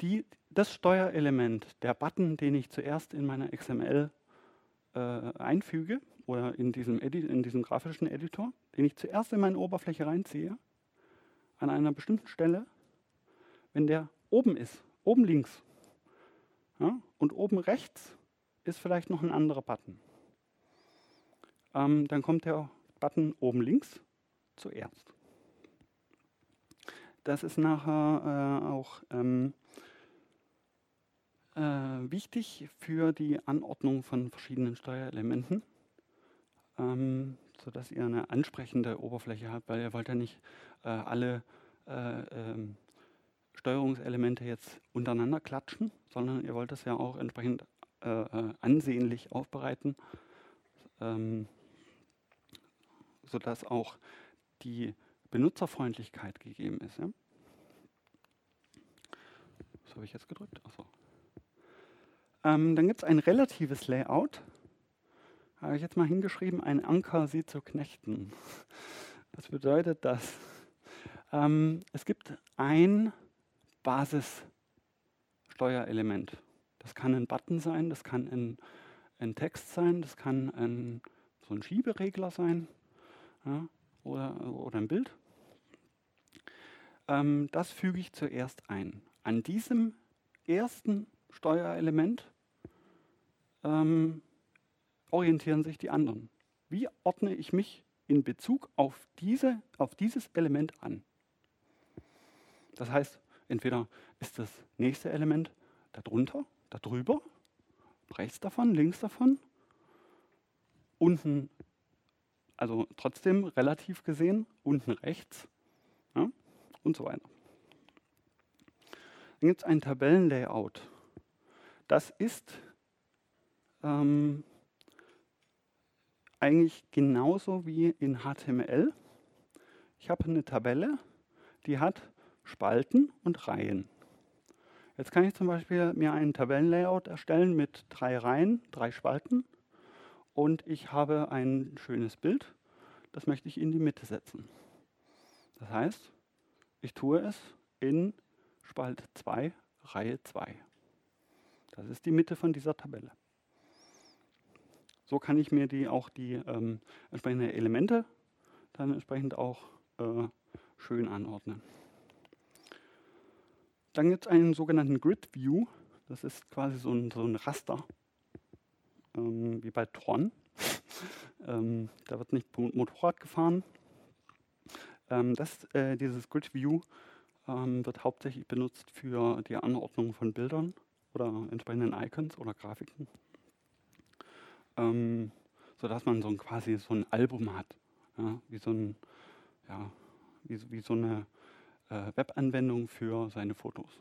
die, das Steuerelement, der Button, den ich zuerst in meiner XML äh, einfüge oder in diesem, in diesem grafischen Editor, den ich zuerst in meine Oberfläche reinziehe, an einer bestimmten Stelle, wenn der oben ist, oben links, ja? Und oben rechts ist vielleicht noch ein anderer Button. Ähm, dann kommt der Button oben links zuerst. Das ist nachher äh, auch ähm, äh, wichtig für die Anordnung von verschiedenen Steuerelementen, ähm, sodass ihr eine ansprechende Oberfläche habt, weil ihr wollt ja nicht äh, alle äh, ähm, Steuerungselemente jetzt untereinander klatschen, sondern ihr wollt das ja auch entsprechend äh, äh ansehnlich aufbereiten, ähm, sodass auch die Benutzerfreundlichkeit gegeben ist. Ja? Was habe ich jetzt gedrückt? Achso. Ähm, dann gibt es ein relatives Layout. Habe ich jetzt mal hingeschrieben, ein Anker sie zu knechten. Was bedeutet das? Ähm, es gibt ein Basissteuerelement. Das kann ein Button sein, das kann ein, ein Text sein, das kann ein, so ein Schieberegler sein ja, oder, oder ein Bild. Ähm, das füge ich zuerst ein. An diesem ersten Steuerelement ähm, orientieren sich die anderen. Wie ordne ich mich in Bezug auf, diese, auf dieses Element an? Das heißt, entweder ist das nächste Element darunter, darüber, rechts davon, links davon, unten, also trotzdem relativ gesehen, unten rechts ja, und so weiter. Dann gibt es ein Tabellenlayout. Das ist ähm, eigentlich genauso wie in HTML. Ich habe eine Tabelle, die hat Spalten und Reihen. Jetzt kann ich zum Beispiel mir einen Tabellenlayout erstellen mit drei Reihen, drei Spalten und ich habe ein schönes Bild, das möchte ich in die Mitte setzen. Das heißt, ich tue es in Spalt 2, Reihe 2. Das ist die Mitte von dieser Tabelle. So kann ich mir die auch die ähm, entsprechenden Elemente dann entsprechend auch äh, schön anordnen. Dann gibt es einen sogenannten Grid View. Das ist quasi so ein, so ein Raster, ähm, wie bei Tron. ähm, da wird nicht Motorrad gefahren. Ähm, das, äh, dieses Grid View ähm, wird hauptsächlich benutzt für die Anordnung von Bildern oder entsprechenden Icons oder Grafiken ähm, sodass man so ein, quasi so ein Album hat, ja, wie so ein, ja, wie, wie so eine äh, Webanwendung für seine Fotos.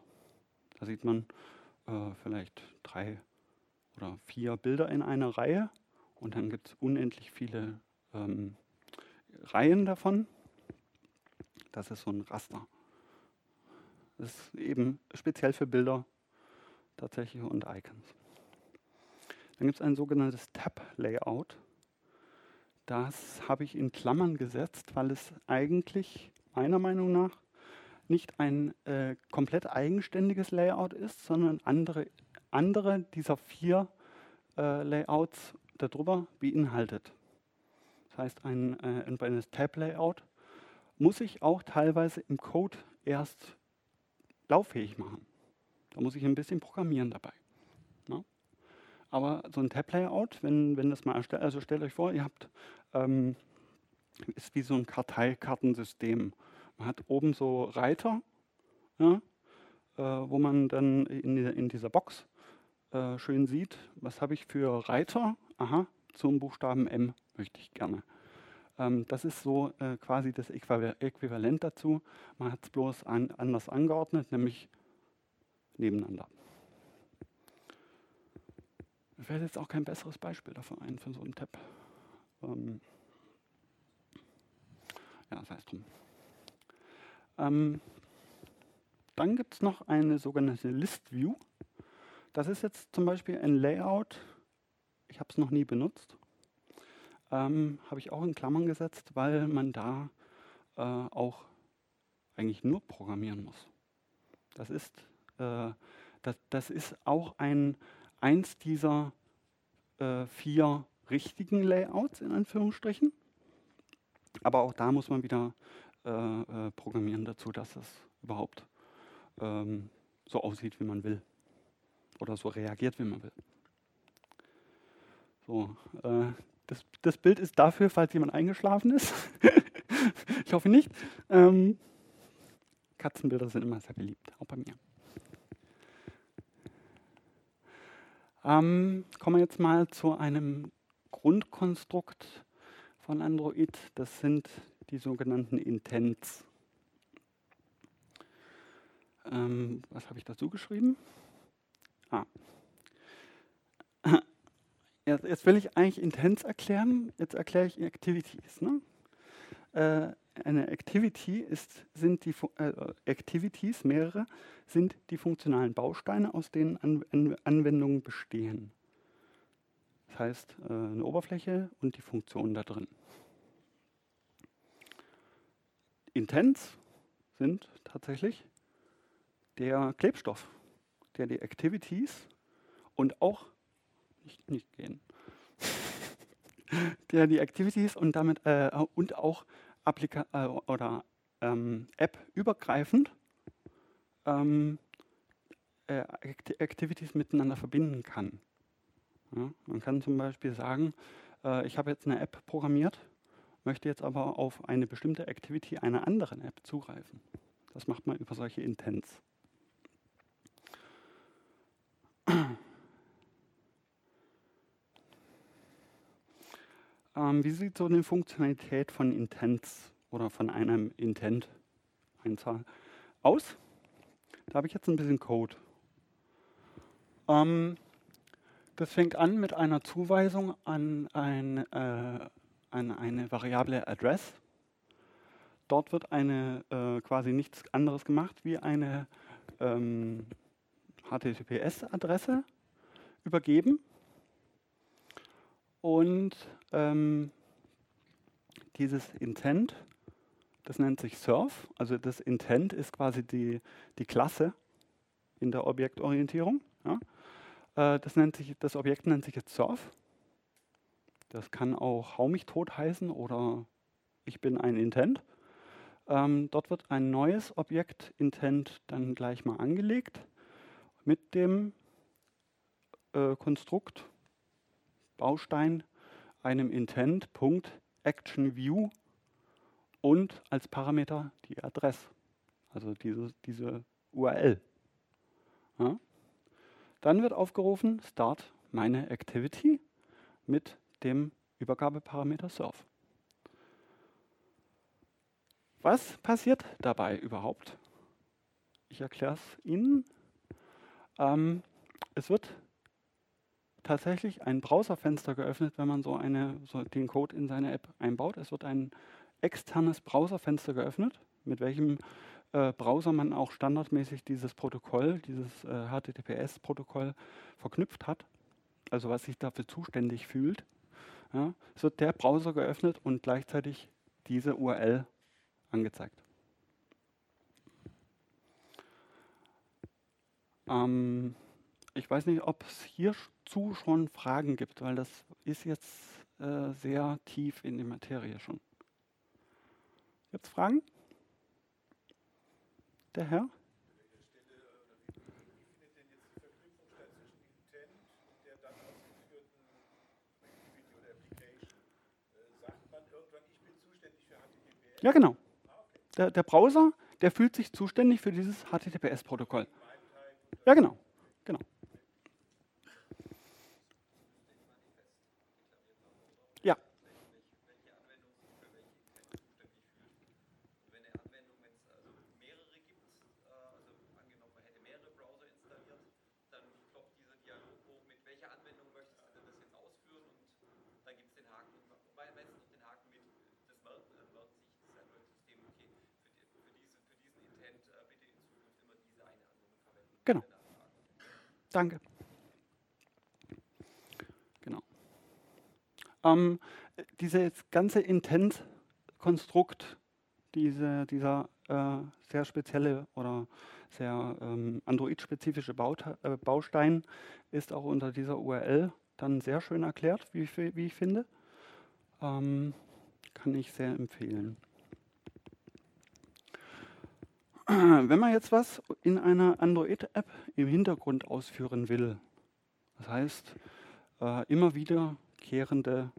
Da sieht man äh, vielleicht drei oder vier Bilder in einer Reihe und dann gibt es unendlich viele ähm, Reihen davon. Das ist so ein Raster. Das ist eben speziell für Bilder tatsächlich und Icons. Dann gibt es ein sogenanntes Tab-Layout. Das habe ich in Klammern gesetzt, weil es eigentlich meiner Meinung nach nicht ein äh, komplett eigenständiges Layout ist, sondern andere, andere dieser vier äh, Layouts darüber beinhaltet. Das heißt, ein äh, Tab-Layout muss ich auch teilweise im Code erst lauffähig machen. Da muss ich ein bisschen programmieren dabei. Aber so ein Tab-Layout, wenn, wenn das mal erstellt, also stellt euch vor, ihr habt, ähm, ist wie so ein Karteikartensystem. Man hat oben so Reiter, ja, äh, wo man dann in, in dieser Box äh, schön sieht, was habe ich für Reiter. Aha, zum Buchstaben M möchte ich gerne. Ähm, das ist so äh, quasi das Äquivalent dazu. Man hat es bloß an, anders angeordnet, nämlich nebeneinander. Mir fällt jetzt auch kein besseres Beispiel dafür ein, für so einen Tab. Ähm ja, sei es drum. Ähm dann gibt es noch eine sogenannte List View. Das ist jetzt zum Beispiel ein Layout. Ich habe es noch nie benutzt. Ähm, habe ich auch in Klammern gesetzt, weil man da äh, auch eigentlich nur programmieren muss. Das ist, äh, das, das ist auch ein eins dieser äh, vier richtigen Layouts in Anführungsstrichen. Aber auch da muss man wieder äh, äh, programmieren dazu, dass es überhaupt ähm, so aussieht, wie man will. Oder so reagiert, wie man will. So, äh, das, das, Bild ist dafür, falls jemand eingeschlafen ist. ich hoffe nicht. Ähm, Katzenbilder sind immer sehr beliebt, auch bei mir. Ähm, kommen wir jetzt mal zu einem Grundkonstrukt von Android. Das sind die sogenannten Intents. Ähm, was habe ich dazu geschrieben? Ah. Jetzt, jetzt, will ich eigentlich Intents erklären. Jetzt erkläre ich Activities. Ne? Äh, eine Activity ist, sind die äh, Activities, mehrere, sind die funktionalen Bausteine, aus denen An An Anwendungen bestehen. Das heißt, äh, eine Oberfläche und die Funktion da drin. Intents sind tatsächlich der Klebstoff, der die Activities und auch nicht, nicht gehen, der die Activities und damit äh, und auch Applika äh, oder ähm, App übergreifend ähm, äh, Activities miteinander verbinden kann. Ja, man kann zum Beispiel sagen, äh, ich habe jetzt eine App programmiert, möchte jetzt aber auf eine bestimmte Activity einer anderen App zugreifen. Das macht man über solche Intents. Ähm, wie sieht so eine Funktionalität von Intents oder von einem Intent Einzahl aus? Da habe ich jetzt ein bisschen Code. Ähm, das fängt an mit einer Zuweisung an, ein, äh, an eine Variable Address. Dort wird eine äh, quasi nichts anderes gemacht wie eine ähm, HTTPS-Adresse übergeben und ähm, dieses Intent, das nennt sich Surf. Also das Intent ist quasi die, die Klasse in der Objektorientierung. Ja. Äh, das, nennt sich, das Objekt nennt sich jetzt Surf. Das kann auch Hau mich tot heißen oder ich bin ein Intent. Ähm, dort wird ein neues Objekt Intent dann gleich mal angelegt mit dem äh, Konstrukt Baustein einem Intent Punkt Action View und als Parameter die Adresse, also diese, diese URL. Ja. Dann wird aufgerufen Start meine Activity mit dem Übergabeparameter Surf. Was passiert dabei überhaupt? Ich erkläre es Ihnen. Ähm, es wird tatsächlich ein Browserfenster geöffnet, wenn man so, eine, so den Code in seine App einbaut. Es wird ein externes Browserfenster geöffnet, mit welchem äh, Browser man auch standardmäßig dieses Protokoll, dieses äh, HTTPS-Protokoll verknüpft hat, also was sich dafür zuständig fühlt. Ja, es wird der Browser geöffnet und gleichzeitig diese URL angezeigt. Ähm, ich weiß nicht, ob es hierzu schon Fragen gibt, weil das ist jetzt äh, sehr tief in die Materie schon. Jetzt Fragen? Der Herr? Ja, genau. Der, der Browser, der fühlt sich zuständig für dieses HTTPS-Protokoll. Ja, genau. Danke. Genau. Ähm, dieses ganze Intent-Konstrukt, diese, dieser äh, sehr spezielle oder sehr ähm, Android-spezifische äh, Baustein ist auch unter dieser URL dann sehr schön erklärt, wie, wie ich finde. Ähm, kann ich sehr empfehlen. Wenn man jetzt was in einer Android-App im Hintergrund ausführen will, das heißt äh, immer wiederkehrende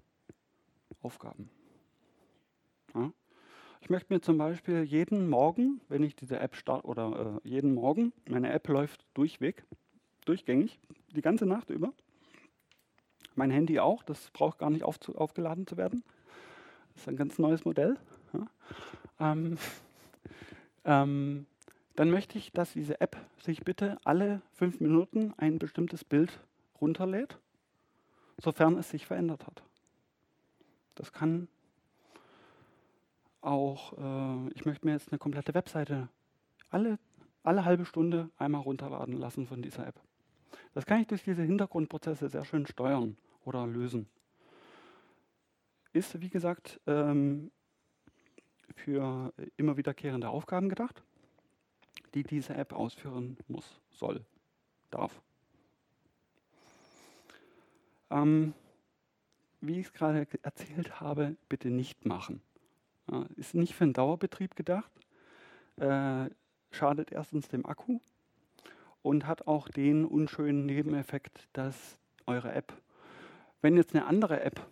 Aufgaben. Ja? Ich möchte mir zum Beispiel jeden Morgen, wenn ich diese App starte, oder äh, jeden Morgen, meine App läuft durchweg, durchgängig, die ganze Nacht über. Mein Handy auch, das braucht gar nicht auf, aufgeladen zu werden. Das ist ein ganz neues Modell. Ja? Ähm, ähm, dann möchte ich, dass diese App sich bitte alle fünf Minuten ein bestimmtes Bild runterlädt, sofern es sich verändert hat. Das kann auch, äh, ich möchte mir jetzt eine komplette Webseite alle, alle halbe Stunde einmal runterladen lassen von dieser App. Das kann ich durch diese Hintergrundprozesse sehr schön steuern oder lösen. Ist, wie gesagt, ähm, für immer wiederkehrende Aufgaben gedacht, die diese App ausführen muss, soll, darf. Ähm, wie ich es gerade erzählt habe, bitte nicht machen. Ja, ist nicht für einen Dauerbetrieb gedacht, äh, schadet erstens dem Akku und hat auch den unschönen Nebeneffekt, dass eure App, wenn jetzt eine andere App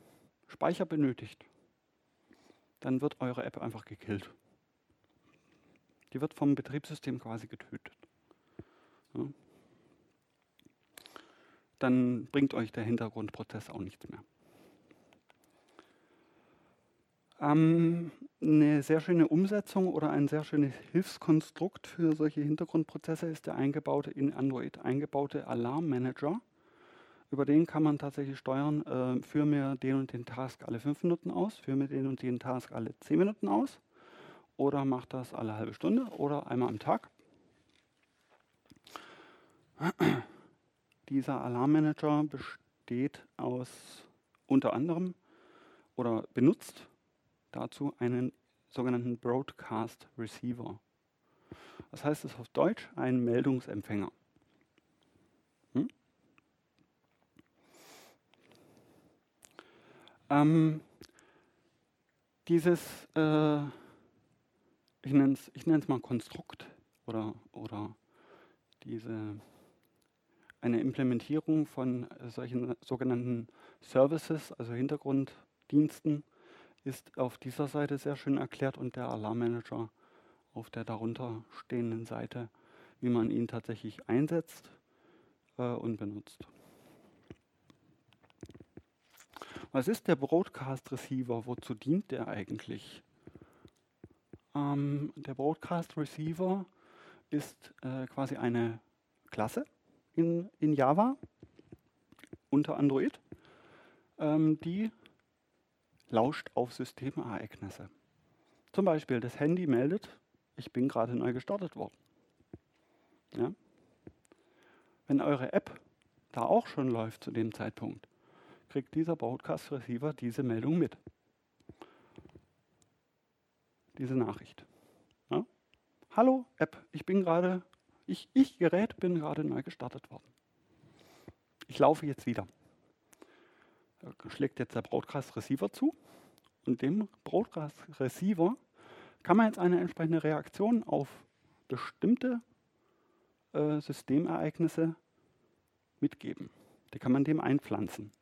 Speicher benötigt, dann wird eure App einfach gekillt. Die wird vom Betriebssystem quasi getötet. Ja. Dann bringt euch der Hintergrundprozess auch nichts mehr. Ähm, eine sehr schöne Umsetzung oder ein sehr schönes Hilfskonstrukt für solche Hintergrundprozesse ist der eingebaute in Android eingebaute Alarmmanager. Über den kann man tatsächlich steuern, äh, führe mir den und den Task alle fünf Minuten aus, führe mir den und den Task alle zehn Minuten aus oder mach das alle halbe Stunde oder einmal am Tag. Dieser Alarmmanager besteht aus unter anderem oder benutzt dazu einen sogenannten Broadcast Receiver. Was heißt das auf Deutsch? Ein Meldungsempfänger. Ähm, dieses, äh, ich nenne es ich mal Konstrukt oder, oder diese, eine Implementierung von solchen sogenannten Services, also Hintergrunddiensten, ist auf dieser Seite sehr schön erklärt und der Alarmmanager auf der darunter stehenden Seite, wie man ihn tatsächlich einsetzt äh, und benutzt. Was ist der Broadcast Receiver? Wozu dient der eigentlich? Ähm, der Broadcast Receiver ist äh, quasi eine Klasse in, in Java unter Android, ähm, die lauscht auf Systemereignisse. Zum Beispiel das Handy meldet, ich bin gerade neu gestartet worden. Ja? Wenn eure App da auch schon läuft zu dem Zeitpunkt, kriegt dieser Broadcast Receiver diese Meldung mit. Diese Nachricht. Ja? Hallo App, ich bin gerade, ich, ich Gerät bin gerade neu gestartet worden. Ich laufe jetzt wieder. Da schlägt jetzt der Broadcast Receiver zu und dem Broadcast Receiver kann man jetzt eine entsprechende Reaktion auf bestimmte äh, Systemereignisse mitgeben. Die kann man dem einpflanzen.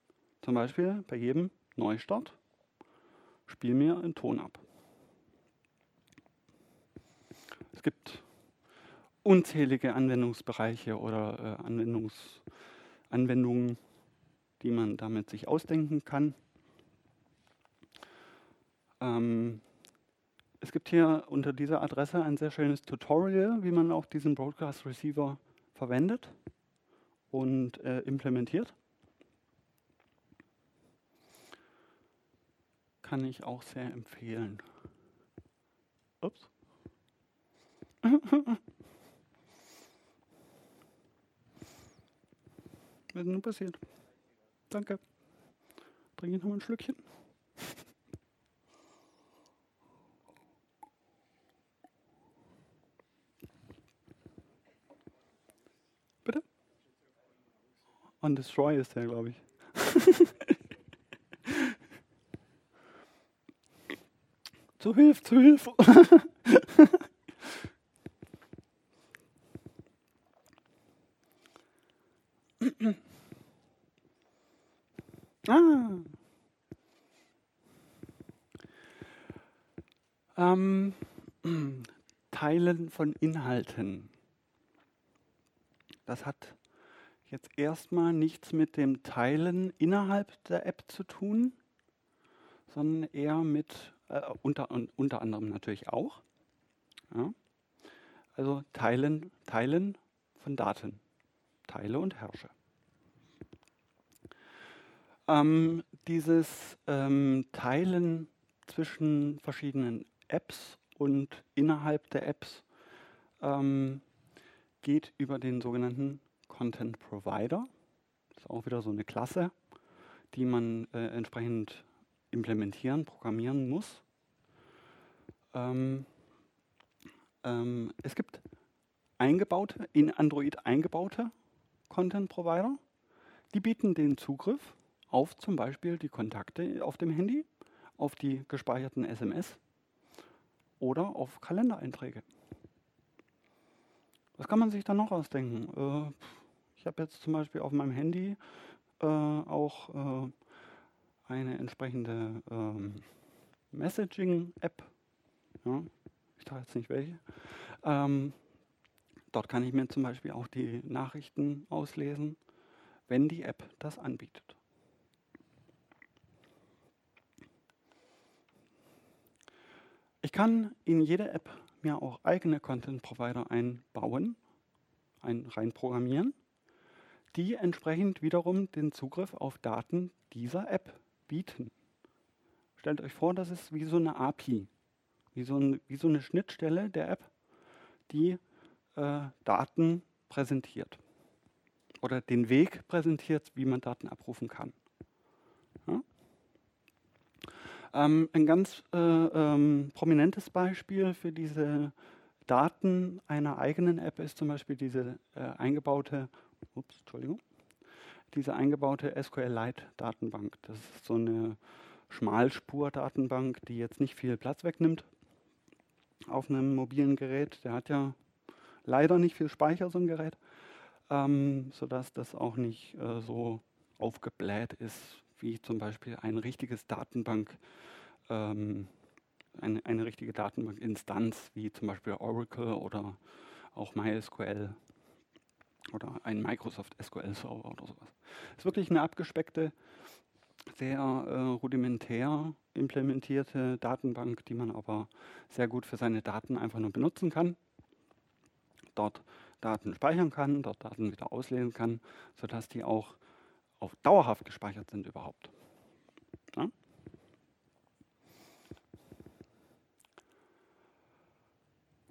Zum Beispiel bei jedem Neustart spiel mir einen Ton ab. Es gibt unzählige Anwendungsbereiche oder äh, Anwendungs Anwendungen, die man damit sich ausdenken kann. Ähm, es gibt hier unter dieser Adresse ein sehr schönes Tutorial, wie man auch diesen Broadcast Receiver verwendet und äh, implementiert. Kann ich auch sehr empfehlen. Ups. Was ist nun passiert? Danke. Trinke ich noch ein Schlückchen. Bitte? On Destroy ist der, glaube ich. zu Hilfe, zu Hilfe. Ah. Ähm, Teilen von Inhalten. Das hat jetzt erstmal nichts mit dem Teilen innerhalb der App zu tun, sondern eher mit, äh, unter, unter anderem natürlich auch, ja, Also Teilen, Teilen von Daten. Teile und herrsche. Ähm, dieses ähm, Teilen zwischen verschiedenen Apps und innerhalb der Apps ähm, geht über den sogenannten Content Provider. Das ist auch wieder so eine Klasse, die man äh, entsprechend implementieren, programmieren muss. Ähm, ähm, es gibt eingebaute, in Android eingebaute Content Provider. Die bieten den Zugriff auf zum Beispiel die Kontakte auf dem Handy, auf die gespeicherten SMS oder auf Kalendereinträge. Was kann man sich da noch ausdenken? Äh, ich habe jetzt zum Beispiel auf meinem Handy äh, auch äh, eine entsprechende ähm, Messaging-App. Ja, ich sage jetzt nicht welche. Ähm, dort kann ich mir zum Beispiel auch die Nachrichten auslesen, wenn die App das anbietet. Ich kann in jede App mir auch eigene Content Provider einbauen, ein, reinprogrammieren, die entsprechend wiederum den Zugriff auf Daten dieser App bieten. Stellt euch vor, das ist wie so eine API, wie so, ein, wie so eine Schnittstelle der App, die äh, Daten präsentiert oder den Weg präsentiert, wie man Daten abrufen kann. Ja? Ähm, ein ganz äh, ähm, prominentes Beispiel für diese Daten einer eigenen App ist zum Beispiel diese äh, eingebaute, ups, Entschuldigung, diese eingebaute SQLite-Datenbank. Das ist so eine Schmalspur-Datenbank, die jetzt nicht viel Platz wegnimmt auf einem mobilen Gerät. Der hat ja leider nicht viel Speicher, so ein Gerät, ähm, sodass das auch nicht äh, so aufgebläht ist, wie zum Beispiel ein richtiges Datenbank, ähm, eine, eine richtige Datenbankinstanz, wie zum Beispiel Oracle oder auch MySQL oder ein Microsoft SQL Server oder sowas. Es ist wirklich eine abgespeckte, sehr äh, rudimentär implementierte Datenbank, die man aber sehr gut für seine Daten einfach nur benutzen kann. Dort Daten speichern kann, dort Daten wieder auslesen kann, sodass die auch auf dauerhaft gespeichert sind überhaupt. Ja?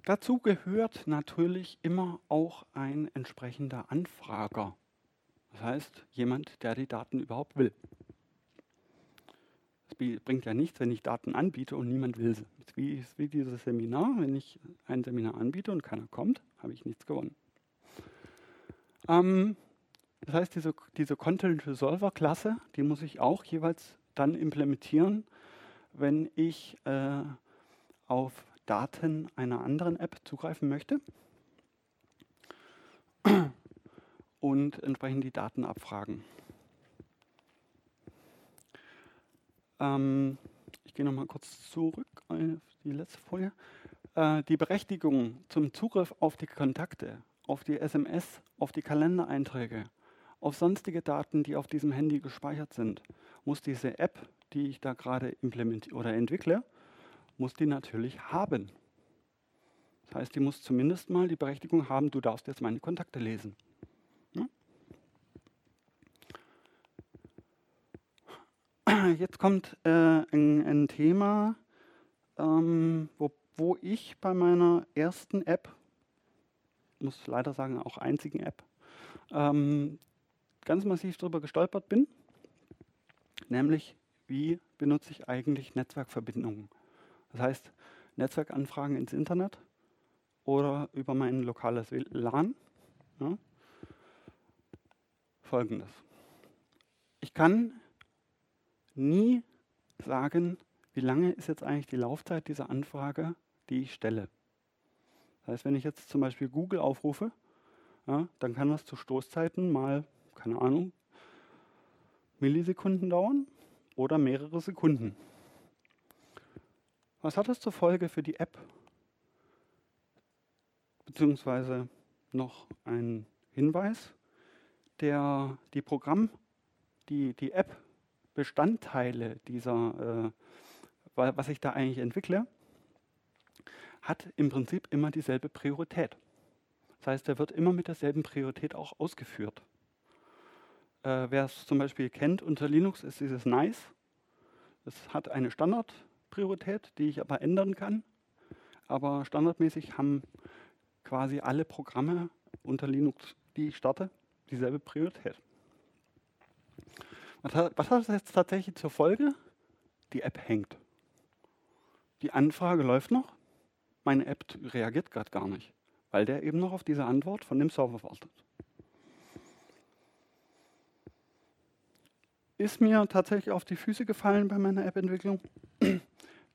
Dazu gehört natürlich immer auch ein entsprechender Anfrager. Das heißt, jemand, der die Daten überhaupt will. Es bringt ja nichts, wenn ich Daten anbiete und niemand will sie. Es ist wie dieses Seminar. Wenn ich ein Seminar anbiete und keiner kommt, habe ich nichts gewonnen. Ähm, das heißt, diese, diese Content Resolver Klasse, die muss ich auch jeweils dann implementieren, wenn ich äh, auf Daten einer anderen App zugreifen möchte und entsprechend die Daten abfragen. Ähm, ich gehe nochmal kurz zurück auf die letzte Folie. Äh, die Berechtigung zum Zugriff auf die Kontakte, auf die SMS, auf die Kalendereinträge, auf sonstige Daten, die auf diesem Handy gespeichert sind, muss diese App, die ich da gerade implementiere oder entwickle, muss die natürlich haben. Das heißt, die muss zumindest mal die Berechtigung haben, du darfst jetzt meine Kontakte lesen. Jetzt kommt äh, ein, ein, Thema, ähm, wo, wo ich bei meiner ersten App, muss leider sagen auch einzigen App, ähm, ganz massiv darüber gestolpert bin, nämlich wie benutze ich eigentlich Netzwerkverbindungen. Das heißt, Netzwerkanfragen ins Internet oder über mein lokales LAN. Ja. Folgendes. Ich kann nie sagen, wie lange ist jetzt eigentlich die Laufzeit dieser Anfrage, die ich stelle. Das heißt, wenn ich jetzt zum Beispiel Google aufrufe, ja, dann kann das zu Stoßzeiten mal, keine Ahnung, Millisekunden dauern oder mehrere Sekunden. Was hat das zur Folge für die App? Beziehungsweise noch ein Hinweis, der die Programm, die, die App Bestandteile dieser, äh, was ich da eigentlich entwickle, hat im Prinzip immer dieselbe Priorität. Das heißt, er wird immer mit derselben Priorität auch ausgeführt. Äh, Wer es zum Beispiel kennt, unter Linux ist dieses Nice. Es hat eine Standardpriorität, die ich aber ändern kann. Aber standardmäßig haben quasi alle Programme unter Linux, die ich starte, dieselbe Priorität. Was hat, was hat das jetzt tatsächlich zur Folge? Die App hängt. Die Anfrage läuft noch, meine App reagiert gerade gar nicht, weil der eben noch auf diese Antwort von dem Server wartet. Ist mir tatsächlich auf die Füße gefallen bei meiner App-Entwicklung.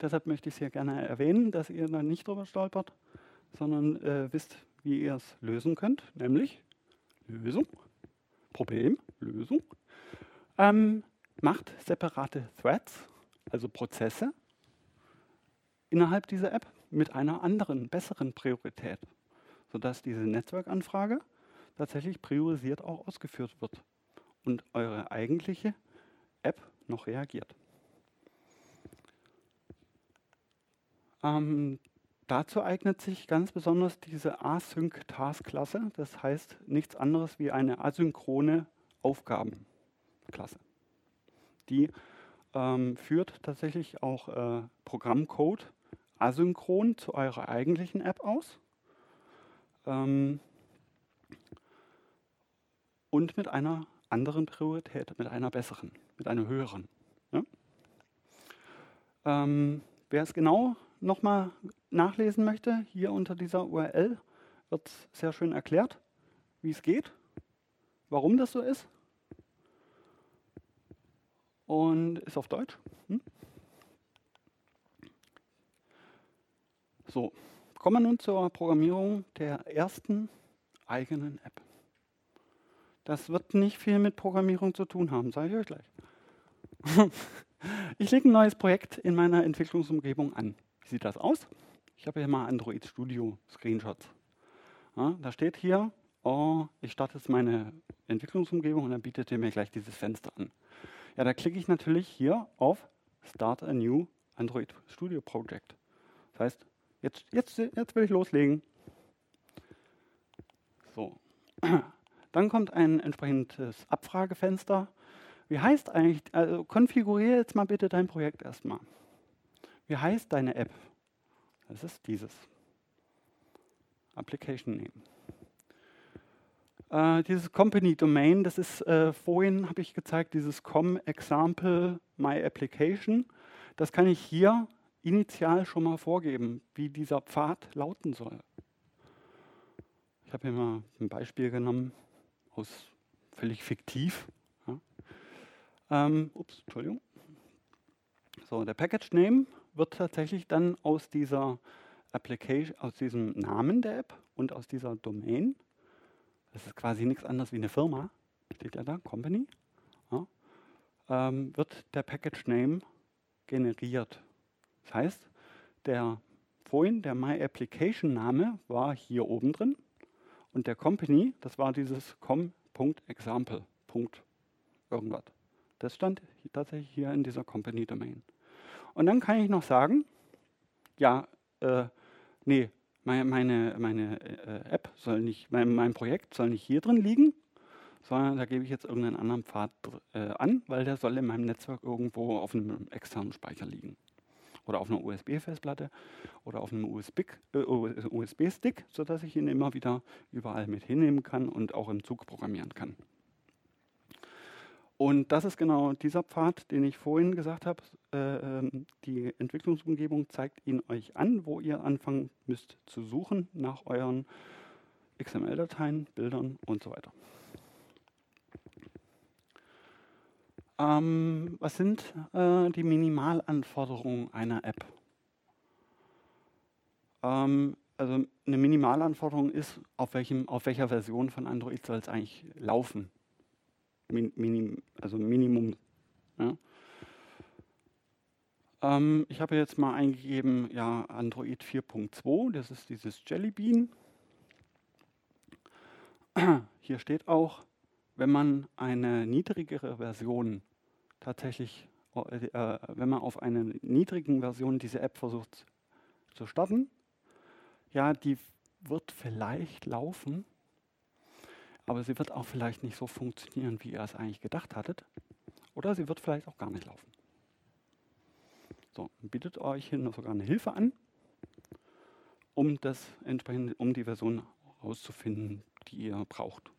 Deshalb möchte ich es hier gerne erwähnen, dass ihr da nicht drüber stolpert, sondern äh, wisst, wie ihr es lösen könnt, nämlich Lösung, Problem, Lösung. Ähm, macht separate Threads, also Prozesse, innerhalb dieser App mit einer anderen, besseren Priorität, sodass diese Netzwerkanfrage tatsächlich priorisiert auch ausgeführt wird und eure eigentliche App noch reagiert. Ähm, dazu eignet sich ganz besonders diese Async-Task-Klasse, das heißt nichts anderes wie eine asynchrone Aufgabenklasse. Die ähm, führt tatsächlich auch äh, Programmcode asynchron zu eurer eigentlichen App aus. Ähm, und mit einer anderen Priorität, mit einer besseren, mit einer höheren. Ja? Ähm, wer es genau nochmal nachlesen möchte, hier unter dieser URL wird sehr schön erklärt, wie es geht, warum das so ist. Und ist auf Deutsch. Hm? So, kommen wir nun zur Programmierung der ersten eigenen App. Das wird nicht viel mit Programmierung zu tun haben, sage ich euch gleich. ich lege ein neues Projekt in meiner Entwicklungsumgebung an. Wie sieht das aus? Ich habe hier mal Android Studio Screenshots. Ja, da steht hier, oh, ich starte jetzt meine Entwicklungsumgebung und dann bietet er mir gleich dieses Fenster an. Ja, da klicke ich natürlich hier auf Start a New Android Studio Project. Das heißt, Jetzt, jetzt, jetzt will ich loslegen. So. Dann kommt ein entsprechendes Abfragefenster. Wie heißt eigentlich, also konfiguriere jetzt mal bitte dein Projekt erstmal. Wie heißt deine App? Das ist dieses. Application Name. Äh, dieses Company Domain, das ist äh, vorhin, habe ich gezeigt, dieses com example my application. Das kann ich hier initial schon mal vorgeben, wie dieser Pfad lauten soll. Ich habe hier mal ein Beispiel genommen aus völlig fiktiv. Ja. Ähm, ups, Entschuldigung. So, der Package Name wird tatsächlich dann aus dieser Application, aus diesem Namen der App und aus dieser Domain, das ist quasi nichts anderes wie eine Firma, steht ja da, Company, ja, ähm, wird der Package Name generiert. Das heißt, der vorhin der My Application Name war hier oben drin und der Company, das war dieses com.example. irgendwas. Das stand tatsächlich hier in dieser Company Domain. Und dann kann ich noch sagen, ja, äh, nee, meine, meine, meine äh, App soll nicht, mein, mein, Projekt soll nicht hier drin liegen, sondern da gebe ich jetzt irgendeinen anderen Pfad äh, an, weil der soll in meinem Netzwerk irgendwo auf einem externen Speicher liegen oder auf einer USB-Festplatte oder auf einem USB-Stick, äh, sodass ich ihn immer wieder überall mit hinnehmen kann und auch im Zug programmieren kann. Und das ist genau dieser Pfad, den ich vorhin gesagt habe. Äh, ähm, die Entwicklungsumgebung zeigt ihn euch an, wo ihr anfangen müsst zu suchen nach euren XML-Dateien, Bildern und so weiter. Ähm, was sind äh, die Minimalanforderungen einer App? Ähm, also eine Minimalanforderung ist, auf, welchem, auf welcher Version von Android soll es eigentlich laufen. Min, minim, also Minimum. Ja. Ähm, ich habe jetzt mal eingegeben, ja, Android 4.2, das ist dieses Jellybean. Hier steht auch, wenn man eine niedrigere Version tatsächlich, äh, wenn man auf einer niedrigen Version diese App versucht zu starten, ja, die wird vielleicht laufen, aber sie wird auch vielleicht nicht so funktionieren, wie ihr es eigentlich gedacht hattet. Oder sie wird vielleicht auch gar nicht laufen. So, bietet euch hier sogar eine Hilfe an, um das entsprechend, um die Version herauszufinden, die ihr braucht.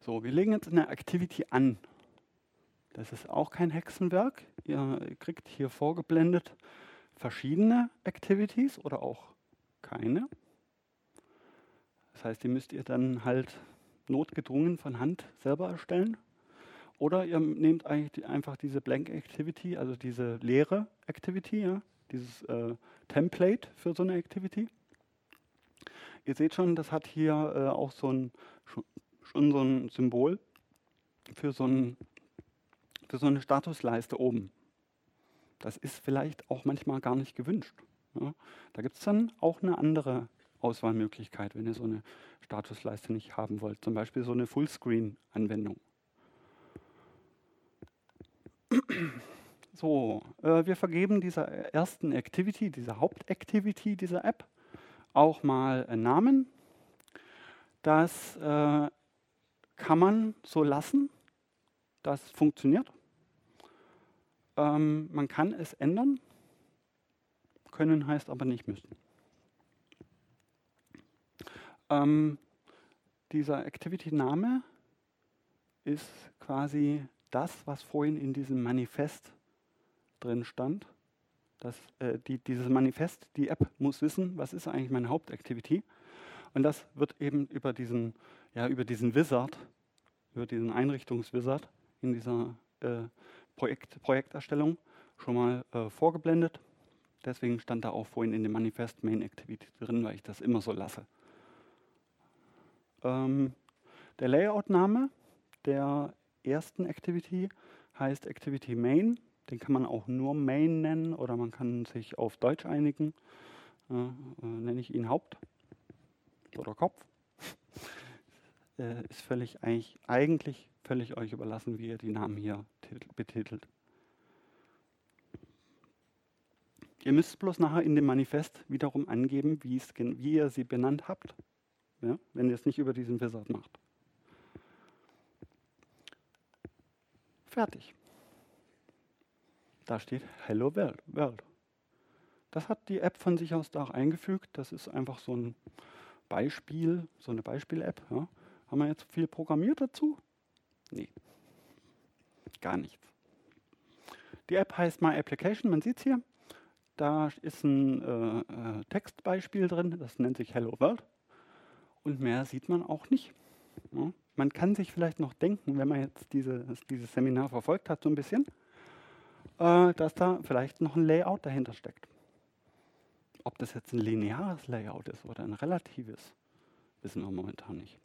So, wir legen jetzt eine Activity an. Das ist auch kein Hexenwerk. Ihr kriegt hier vorgeblendet verschiedene Activities oder auch keine. Das heißt, die müsst ihr dann halt notgedrungen von Hand selber erstellen. Oder ihr nehmt eigentlich einfach diese Blank Activity, also diese leere Activity, ja, dieses äh, Template für so eine Activity. Ihr seht schon, das hat hier äh, auch so ein, schon so ein Symbol für so, ein, für so eine Statusleiste oben. Das ist vielleicht auch manchmal gar nicht gewünscht. Ja. Da gibt es dann auch eine andere Auswahlmöglichkeit, wenn ihr so eine Statusleiste nicht haben wollt. Zum Beispiel so eine Fullscreen-Anwendung. So, äh, wir vergeben dieser ersten Activity, dieser Hauptactivity dieser App, auch mal einen Namen. Das äh, kann man so lassen. Das funktioniert. Ähm, man kann es ändern. Können heißt aber nicht müssen. Ähm, dieser Activity-Name ist quasi das, was vorhin in diesem Manifest drin stand. Das, äh, die, dieses Manifest, die App muss wissen, was ist eigentlich meine Hauptactivity. Und das wird eben über diesen, ja, über diesen Wizard, über diesen Einrichtungswizard in dieser äh, Projekt, Projekterstellung schon mal äh, vorgeblendet. Deswegen stand da auch vorhin in dem Manifest Main Activity drin, weil ich das immer so lasse. Ähm, der Layout-Name der ersten Activity heißt Activity Main. Den kann man auch nur Main nennen oder man kann sich auf Deutsch einigen. Äh, äh, nenne ich ihn Haupt oder Kopf. äh, ist völlig eigentlich, eigentlich völlig euch überlassen, wie ihr die Namen hier betitelt. Ihr müsst bloß nachher in dem Manifest wiederum angeben, wie ihr sie benannt habt, ja, wenn ihr es nicht über diesen Wizard macht. Fertig. Da steht Hello World. Das hat die App von sich aus da auch eingefügt. Das ist einfach so ein Beispiel, so eine Beispiel-App. Ja. Haben wir jetzt viel programmiert dazu? Nee. Gar nichts. Die App heißt My Application, man sieht es hier. Da ist ein äh, äh, Textbeispiel drin, das nennt sich Hello World. Und mehr sieht man auch nicht. Ja. Man kann sich vielleicht noch denken, wenn man jetzt diese, dieses Seminar verfolgt hat, so ein bisschen, äh, dass da vielleicht noch ein Layout dahinter steckt. Ob das jetzt ein lineares Layout ist oder ein relatives, wissen wir momentan nicht.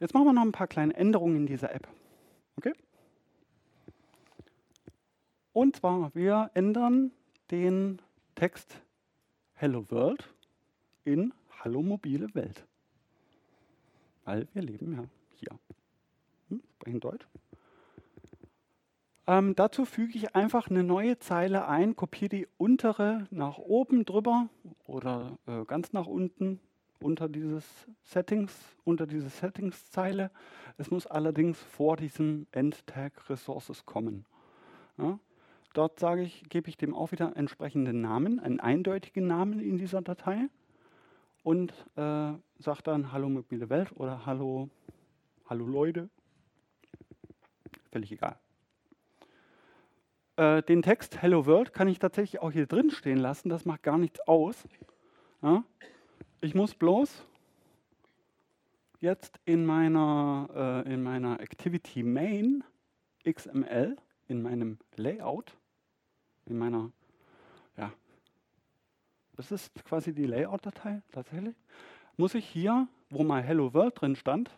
Jetzt machen wir noch ein paar kleine Änderungen in dieser App. Okay? Und zwar, wir ändern den Text Hello World in Hallo mobile Welt. Weil wir leben ja hier. Hm, sprechen Deutsch. Ähm, dazu füge ich einfach eine neue Zeile ein, kopiere die untere nach oben drüber oder äh, ganz nach unten unter dieses Settings, unter diese Settings-Zeile. Es muss allerdings vor diesem End-Tag Resources kommen. Ja, dort sage ich, gebe ich dem auch wieder entsprechenden Namen, einen eindeutigen Namen in dieser Datei und äh, sage dann Hallo mobile Welt oder Hallo, Hallo Leute. Völlig egal. Äh, den Text Hello World kann ich tatsächlich auch hier drin stehen lassen, das macht gar nichts aus. Ja? Ich muss bloß jetzt in meiner, äh, in meiner Activity Main XML, in meinem Layout, in meiner, ja, das ist quasi die Layout-Datei tatsächlich, muss ich hier, wo mal Hello World drin stand,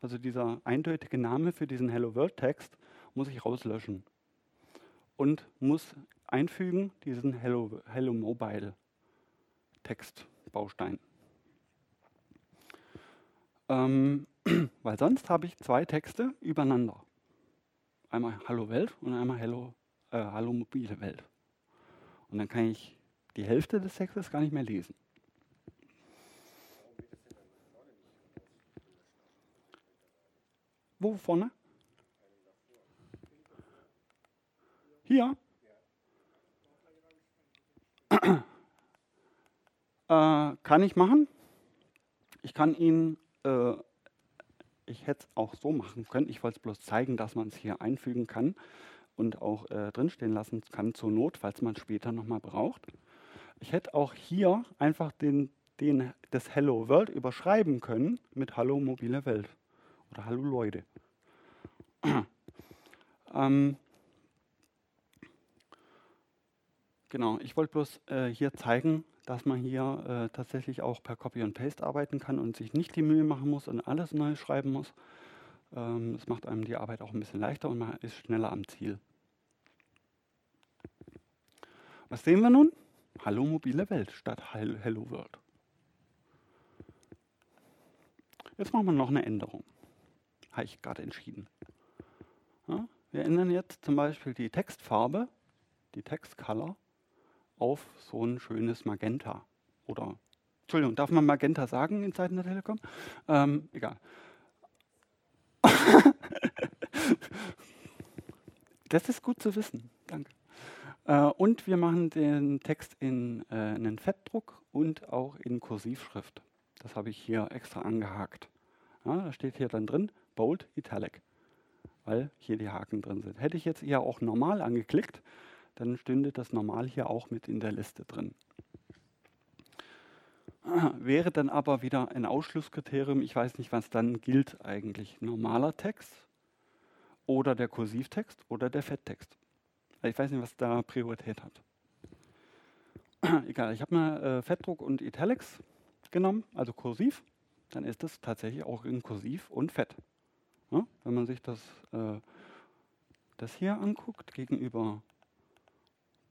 also dieser eindeutige Name für diesen Hello World Text, muss ich rauslöschen und muss einfügen diesen Hello, Hello Mobile Textbaustein. Ähm, weil sonst habe ich zwei Texte übereinander. Einmal Hallo Welt und einmal Hello, äh, Hallo mobile Welt. Und dann kann ich die Hälfte des Textes gar nicht mehr lesen. Wo vorne? Hier? Äh, kann ich machen. Ich kann ihn, äh, ich hätte es auch so machen können. Ich wollte es bloß zeigen, dass man es hier einfügen kann und auch äh, drinstehen lassen kann zur Not, falls man später nochmal braucht. Ich hätte auch hier einfach den, den, das Hello World überschreiben können mit Hallo mobile Welt oder Hallo Leute. ähm, genau, ich wollte bloß äh, hier zeigen, dass man hier äh, tatsächlich auch per Copy und Paste arbeiten kann und sich nicht die Mühe machen muss und alles neu schreiben muss. Ähm, das macht einem die Arbeit auch ein bisschen leichter und man ist schneller am Ziel. Was sehen wir nun? Hallo mobile Welt statt Hello World. Jetzt machen wir noch eine Änderung. Habe ich gerade entschieden. Ja, wir ändern jetzt zum Beispiel die Textfarbe, die Textcolor, auf so ein schönes Magenta. Oder, Entschuldigung, darf man Magenta sagen in Zeiten der Telekom? Ähm, egal. das ist gut zu wissen. Danke. Äh, und wir machen den Text in äh, einen Fettdruck und auch in Kursivschrift. Das habe ich hier extra angehakt. Ja, da steht hier dann drin Bold Italic, weil hier die Haken drin sind. Hätte ich jetzt eher auch normal angeklickt, dann stünde das normal hier auch mit in der Liste drin. Wäre dann aber wieder ein Ausschlusskriterium, ich weiß nicht, was dann gilt eigentlich, normaler Text oder der Kursivtext oder der Fetttext. Ich weiß nicht, was da Priorität hat. Egal, ich habe mal äh, Fettdruck und Italics genommen, also kursiv. Dann ist das tatsächlich auch in kursiv und fett. Ja, wenn man sich das, äh, das hier anguckt gegenüber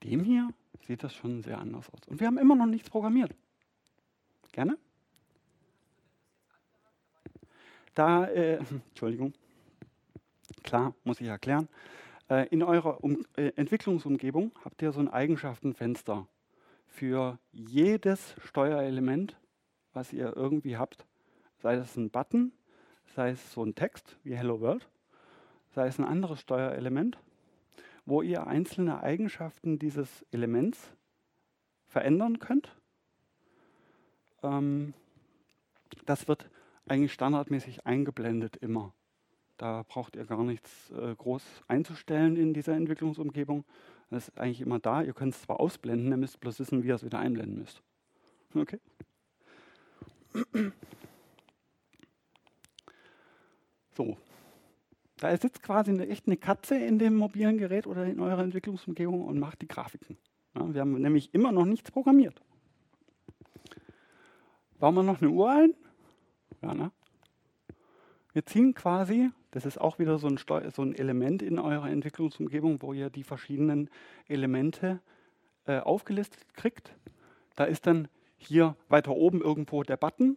dem hier sieht das schon sehr anders aus. Und wir haben immer noch nichts programmiert. Gerne? Da, äh, Entschuldigung, klar, muss ich erklären. Äh, in eurer um äh, Entwicklungsumgebung habt ihr so ein Eigenschaftenfenster für jedes Steuerelement, was ihr irgendwie habt. Sei es ein Button, sei es so ein Text wie Hello World, sei es ein anderes Steuerelement wo ihr einzelne Eigenschaften dieses Elements verändern könnt. Ähm, das wird eigentlich standardmäßig eingeblendet immer. Da braucht ihr gar nichts äh, groß einzustellen in dieser Entwicklungsumgebung. Das ist eigentlich immer da. Ihr könnt es zwar ausblenden, ihr müsst bloß wissen, wie ihr es wieder einblenden müsst. Okay? So, da sitzt quasi eine, echt eine Katze in dem mobilen Gerät oder in eurer Entwicklungsumgebung und macht die Grafiken. Ja, wir haben nämlich immer noch nichts programmiert. Bauen wir noch eine Uhr ein? Ja, ne? Wir ziehen quasi, das ist auch wieder so ein, Steu so ein Element in eurer Entwicklungsumgebung, wo ihr die verschiedenen Elemente äh, aufgelistet kriegt. Da ist dann hier weiter oben irgendwo der Button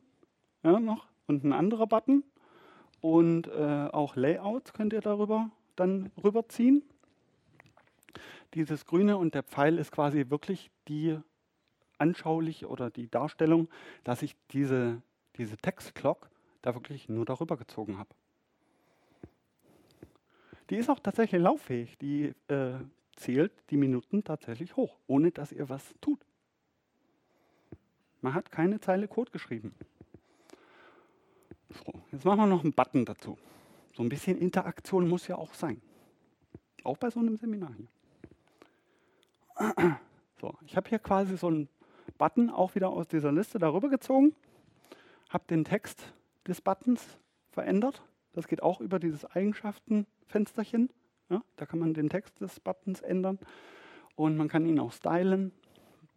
ja, noch und ein anderer Button und äh, auch Layouts könnt ihr darüber dann rüberziehen. Dieses Grüne und der Pfeil ist quasi wirklich die anschaulich oder die Darstellung, dass ich diese, diese Textclock da wirklich nur darüber gezogen habe. Die ist auch tatsächlich lauffähig. Die äh, zählt die Minuten tatsächlich hoch, ohne dass ihr was tut. Man hat keine Zeile Code geschrieben. So, jetzt machen wir noch einen Button dazu. So ein bisschen Interaktion muss ja auch sein. Auch bei so einem Seminar hier. So, ich habe hier quasi so einen Button auch wieder aus dieser Liste darüber gezogen, habe den Text des Buttons verändert. Das geht auch über dieses Eigenschaftenfensterchen. Ja, da kann man den Text des Buttons ändern und man kann ihn auch stylen.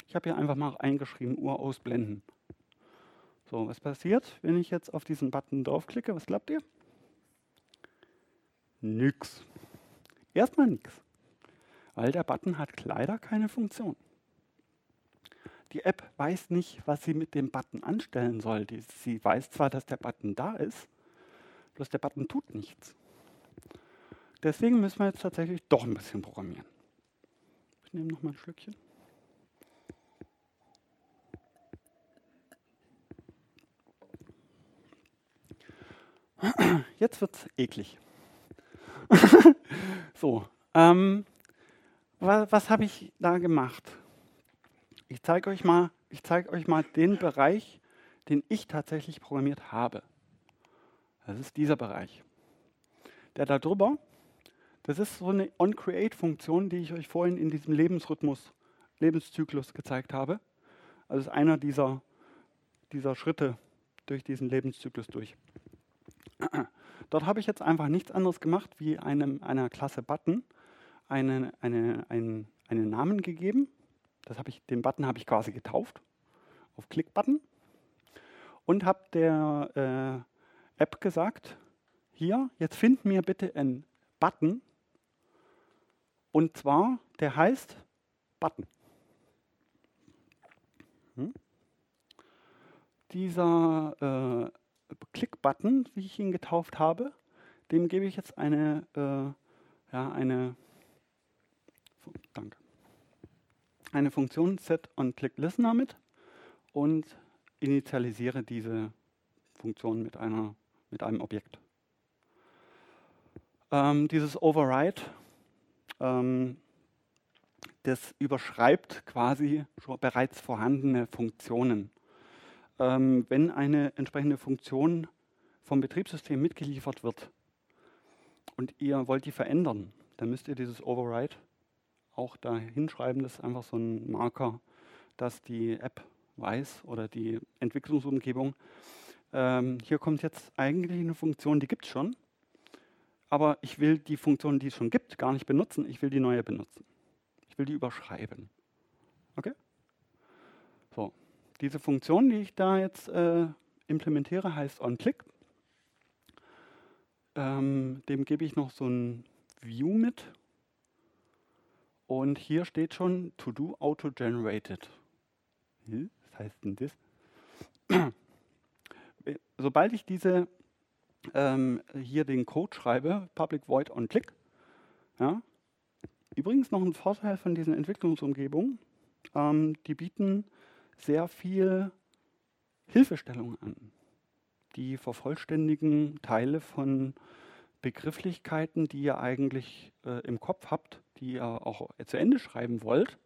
Ich habe hier einfach mal eingeschrieben, Uhr ausblenden. So, was passiert, wenn ich jetzt auf diesen Button draufklicke? Was glaubt ihr? Nix. Erstmal nix. Weil der Button hat leider keine Funktion. Die App weiß nicht, was sie mit dem Button anstellen soll. Sie weiß zwar, dass der Button da ist, bloß der Button tut nichts. Deswegen müssen wir jetzt tatsächlich doch ein bisschen programmieren. Ich nehme noch mal ein Schlückchen. Jetzt wird es eklig. so, ähm, was, was habe ich da gemacht? Ich zeige euch mal, ich zeige euch mal den Bereich, den ich tatsächlich programmiert habe. Das ist dieser Bereich. Der da drüber, das ist so eine On-Create-Funktion, die ich euch vorhin in diesem Lebensrhythmus, Lebenszyklus gezeigt habe. Also ist einer dieser, dieser Schritte durch diesen Lebenszyklus durch. Dort habe ich jetzt einfach nichts anderes gemacht, wie einem, einer Klasse Button eine, eine, einen, einen Namen gegeben. Das ich, den Button habe ich quasi getauft auf Click-Button und habe der äh, App gesagt, hier, jetzt find mir bitte einen Button und zwar, der heißt Button. Hm? Dieser äh, Click-Button, wie ich ihn getauft habe, dem gebe ich jetzt eine, äh, ja, eine, danke, eine Funktion set on click listener mit und initialisiere diese Funktion mit, einer, mit einem Objekt. Ähm, dieses Override, ähm, das überschreibt quasi schon bereits vorhandene Funktionen ähm, wenn eine entsprechende Funktion vom Betriebssystem mitgeliefert wird und ihr wollt die verändern, dann müsst ihr dieses Override auch da hinschreiben. Das ist einfach so ein Marker, dass die App weiß oder die Entwicklungsumgebung. Ähm, hier kommt jetzt eigentlich eine Funktion, die gibt es schon, aber ich will die Funktion, die es schon gibt, gar nicht benutzen. Ich will die neue benutzen. Ich will die überschreiben. Okay? So, diese Funktion, die ich da jetzt äh, implementiere, heißt onClick. Ähm, dem gebe ich noch so ein View mit. Und hier steht schon To-Do Auto-Generated. Hm, was heißt denn das? Sobald ich diese ähm, hier den Code schreibe, Public Void onClick, ja, übrigens noch ein Vorteil von diesen Entwicklungsumgebungen, ähm, die bieten sehr viel Hilfestellung an. Die vervollständigen Teile von Begrifflichkeiten, die ihr eigentlich äh, im Kopf habt, die ihr auch zu Ende schreiben wollt,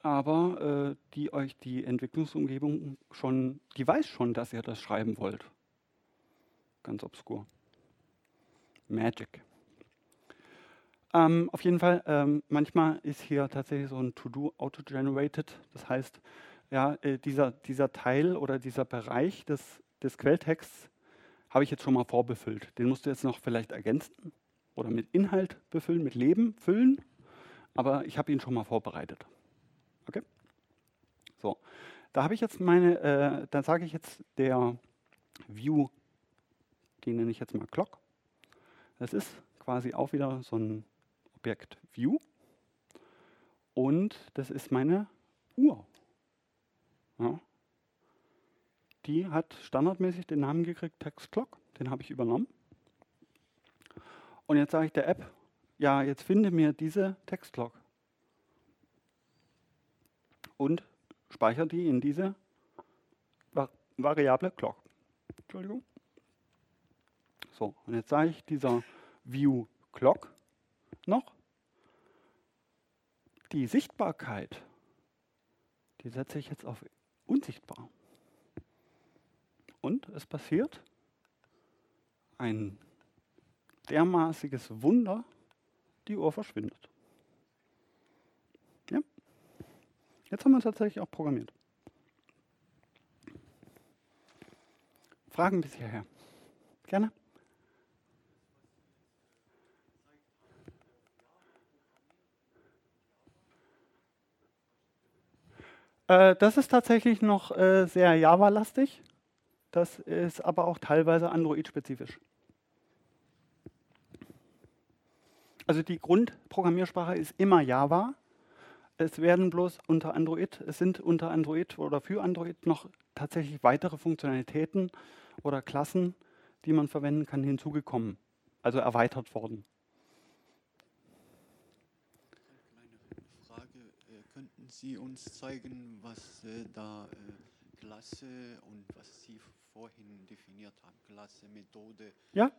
aber äh, die euch die Entwicklungsumgebung schon, die weiß schon, dass ihr das schreiben wollt. Ganz obskur. Magic. Ähm, auf jeden Fall, ähm, manchmal ist hier tatsächlich so ein To-Do auto-generated. Das heißt, ja, äh, dieser, dieser Teil oder dieser Bereich des, des Quelltexts habe ich jetzt schon mal vorbefüllt. Den musst du jetzt noch vielleicht ergänzen oder mit Inhalt befüllen, mit Leben füllen. Aber ich habe ihn schon mal vorbereitet. Okay? So, da habe ich jetzt meine, äh, dann sage ich jetzt der View, den nenne ich jetzt mal Clock. Das ist quasi auch wieder so ein Objekt View. Und das ist meine Uhr. Ja. Die hat standardmäßig den Namen gekriegt, TextClock, den habe ich übernommen. Und jetzt sage ich der App, ja, jetzt finde mir diese TextClock. Und speichere die in diese Variable Clock. Entschuldigung. So, und jetzt sage ich dieser View Clock noch die Sichtbarkeit, die setze ich jetzt auf unsichtbar. Und es passiert ein dermaßiges Wunder, die Uhr verschwindet. Ja. Jetzt haben wir es tatsächlich auch programmiert. Fragen bis hierher. Gerne. Äh, das ist tatsächlich noch äh, sehr Java-lastig. Das ist aber auch teilweise Android-spezifisch. Also die Grundprogrammiersprache ist immer Java. Es werden bloß unter Android, es sind unter Android oder für Android noch tatsächlich weitere Funktionalitäten oder Klassen, die man verwenden kann, hinzugekommen, also erweitert worden. Eine Frage Äh, könnten Sie uns zeigen, was äh, da äh, Klasse und was Sie vorhin definiert haben? Klasse, Methode. Ja.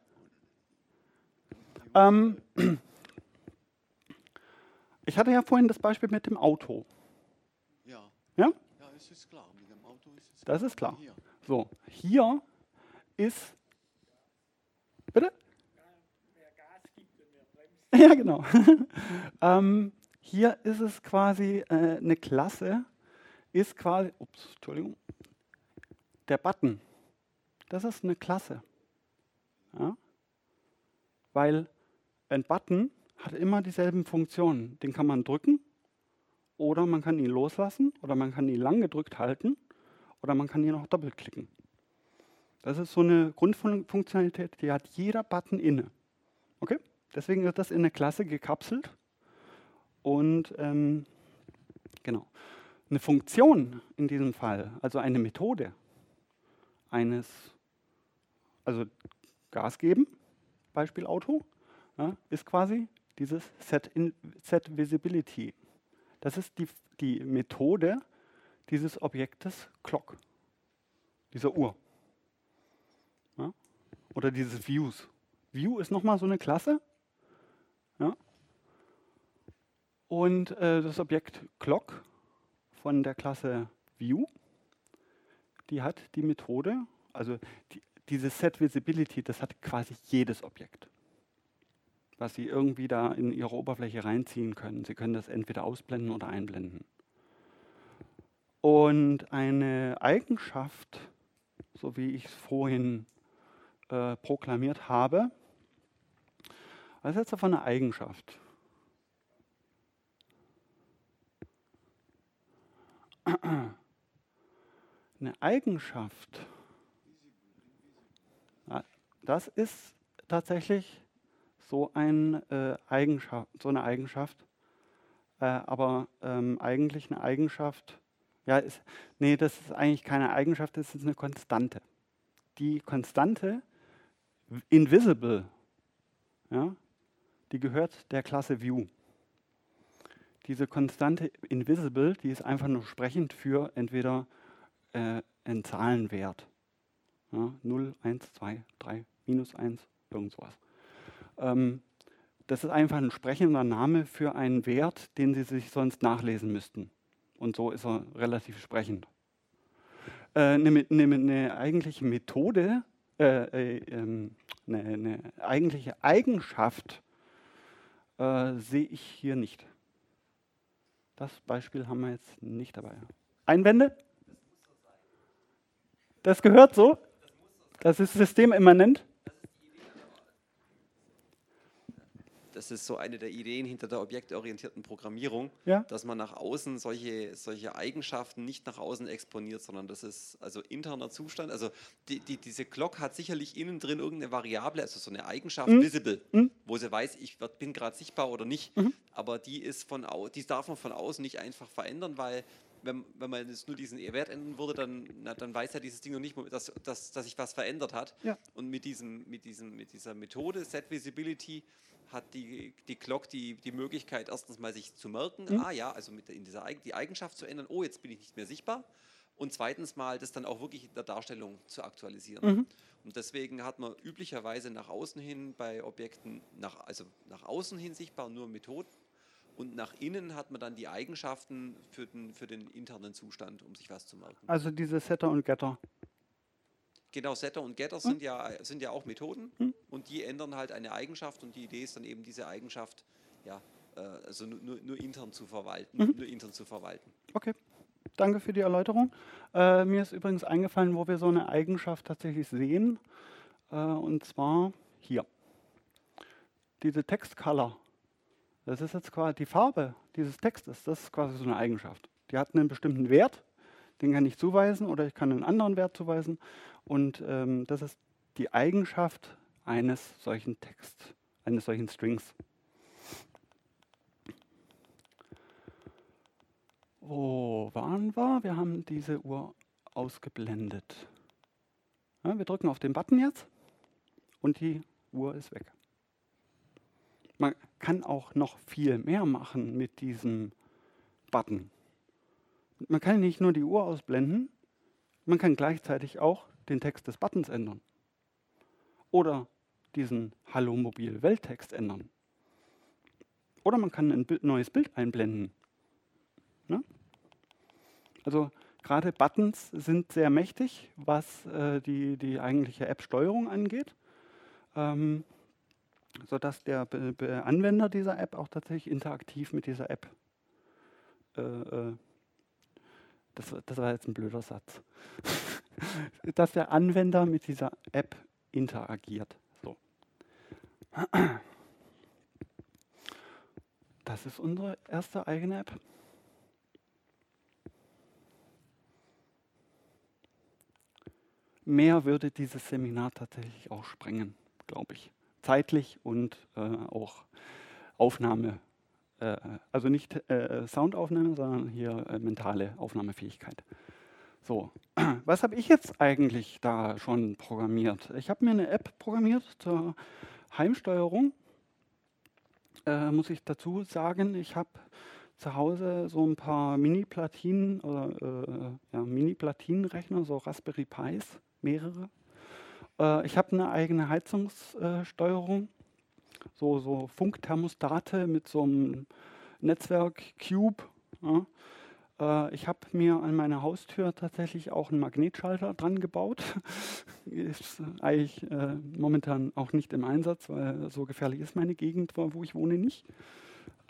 Ähm, ich hatte ja vorhin das Beispiel mit dem Auto. Ja. Ja? Ja, es ist klar. Mit dem Auto ist es Das ist klar. Hier. So, hier ist. Bitte? Ja, genau. ähm, hier ist es quasi äh, eine Klasse, ist quasi, ups, Entschuldigung, der Button. Das ist eine Klasse. Ja? Weil ein Button hat immer dieselben Funktionen. Den kann man drücken oder man kann ihn loslassen oder man kann ihn lang gedrückt halten oder man kann ihn auch doppelklicken. Das ist so eine Grundfunktionalität, die hat jeder Button inne. Okay? Deswegen wird das in eine Klasse gekapselt. Und ähm, genau. Eine Funktion in diesem Fall, also eine Methode eines, also Gas geben, Beispiel Auto, ja, ist quasi dieses Set, in, Set Visibility. Das ist die, die Methode dieses Objektes Clock, dieser Uhr. Ja? Oder dieses Views. View ist nochmal so eine Klasse. Ja? Und äh, das Objekt Clock von der Klasse View, die hat die Methode, also die, diese Set Visibility, das hat quasi jedes Objekt, was Sie irgendwie da in Ihre Oberfläche reinziehen können. Sie können das entweder ausblenden oder einblenden. Und eine Eigenschaft, so wie ich es vorhin äh, proklamiert habe, was ist jetzt davon eine Eigenschaft? Eine Eigenschaft, das ist tatsächlich so, ein, äh, Eigenschaft, so eine Eigenschaft, äh, aber ähm, eigentlich eine Eigenschaft, ja, ist, nee, das ist eigentlich keine Eigenschaft, das ist eine Konstante. Die Konstante, invisible, ja, die gehört der Klasse View. Diese Konstante invisible, die ist einfach nur sprechend für entweder äh, einen Zahlenwert. Ja, 0, 1, 2, 3, minus 1, irgend sowas. Ähm, das ist einfach ein sprechender Name für einen Wert, den Sie sich sonst nachlesen müssten. Und so ist er relativ sprechend. Äh, eine, eine, eine eigentliche Methode, äh, äh, ähm, eine, eine eigentliche Eigenschaft äh, sehe ich hier nicht. Das Beispiel haben wir jetzt nicht dabei. Einwände? Das gehört so? Das ist systemimmanent? Das ist so eine der Ideen hinter der objektorientierten Programmierung, Ja. dass man nach außen solche, solche Eigenschaften nicht nach außen exponiert, sondern das ist also interner Zustand. Also die, die, diese Clock hat sicherlich innen drin irgendeine Variable, also so eine Eigenschaft, Mhm. visible, Mhm. wo sie weiß, ich werd- bin gerade sichtbar oder nicht. Mhm. Aber die ist von au die darf man von außen nicht einfach verändern, weil wenn, wenn man jetzt nur diesen Wert ändern würde, dann, na, dann weiß ja dieses Ding noch nicht, dass, dass, dass sich was verändert hat. Ja. Und mit, diesem, mit, diesem, mit dieser Methode Set Visibility hat die, die Clock die, die Möglichkeit, erstens mal sich zu merken, Mhm. ah ja, also mit in dieser die Eigenschaft zu ändern, oh, jetzt bin ich nicht mehr sichtbar. Und zweitens mal das dann auch wirklich in der Darstellung zu aktualisieren. Mhm. Und deswegen hat man üblicherweise nach außen hin bei Objekten, nach, also nach außen hin sichtbar nur Methoden. Und nach innen hat man dann die Eigenschaften für den, für den internen Zustand, um sich was zu merken. Also diese Setter und Getter. Genau, Setter und Getter sind, ja, sind ja auch Methoden Hm. und die ändern halt eine Eigenschaft und die Idee ist dann eben diese Eigenschaft, ja, äh, also nur, nur, nur intern zu verwalten, Mhm. nur intern zu verwalten. Okay, danke für die Erläuterung. Äh, mir ist übrigens eingefallen, wo wir so eine Eigenschaft tatsächlich sehen. Äh, und zwar hier. Diese Textcolor. Das ist jetzt quasi die Farbe dieses Textes. Das ist quasi so eine Eigenschaft. Die hat einen bestimmten Wert. Den kann ich zuweisen oder ich kann einen anderen Wert zuweisen. Und ähm, das ist die Eigenschaft eines solchen Text, eines solchen Strings. Wo waren wir? Wir haben diese Uhr ausgeblendet. Ja, wir drücken auf den Button jetzt und die Uhr ist weg. Man kann auch noch viel mehr machen mit diesem Button. Man kann nicht nur die Uhr ausblenden, man kann gleichzeitig auch den Text des Buttons ändern. Oder diesen Hallo Mobil Welttext ändern. Oder man kann ein neues Bild einblenden. Ne? Also gerade Buttons sind sehr mächtig, was äh, die, die eigentliche App-Steuerung angeht, ähm, sodass der Be Be Anwender dieser App auch tatsächlich interaktiv mit dieser App äh, äh, das, das war jetzt ein blöder Satz, dass der Anwender mit dieser App interagiert. So. Das ist unsere erste eigene App. Mehr würde dieses Seminar tatsächlich auch sprengen, glaube ich. Zeitlich und äh, auch Aufnahme äh, also nicht äh, Soundaufnahme, sondern hier äh, mentale Aufnahmefähigkeit. So, was habe ich jetzt eigentlich da schon programmiert? Ich habe mir eine App programmiert zur Heimsteuerung. Äh, muss ich dazu sagen, ich habe zu Hause so ein paar Mini-Platinen oder äh, ja, Mini-Platinenrechner, so Raspberry Pis, mehrere. Äh, ich habe eine eigene Heizungssteuerung so, so Funkthermostate mit so einem Netzwerk-Cube. Ja. Äh, ich habe mir an meiner Haustür tatsächlich auch einen Magnetschalter dran gebaut. ist eigentlich äh, momentan auch nicht im Einsatz, weil so gefährlich ist meine Gegend, wo ich wohne, nicht.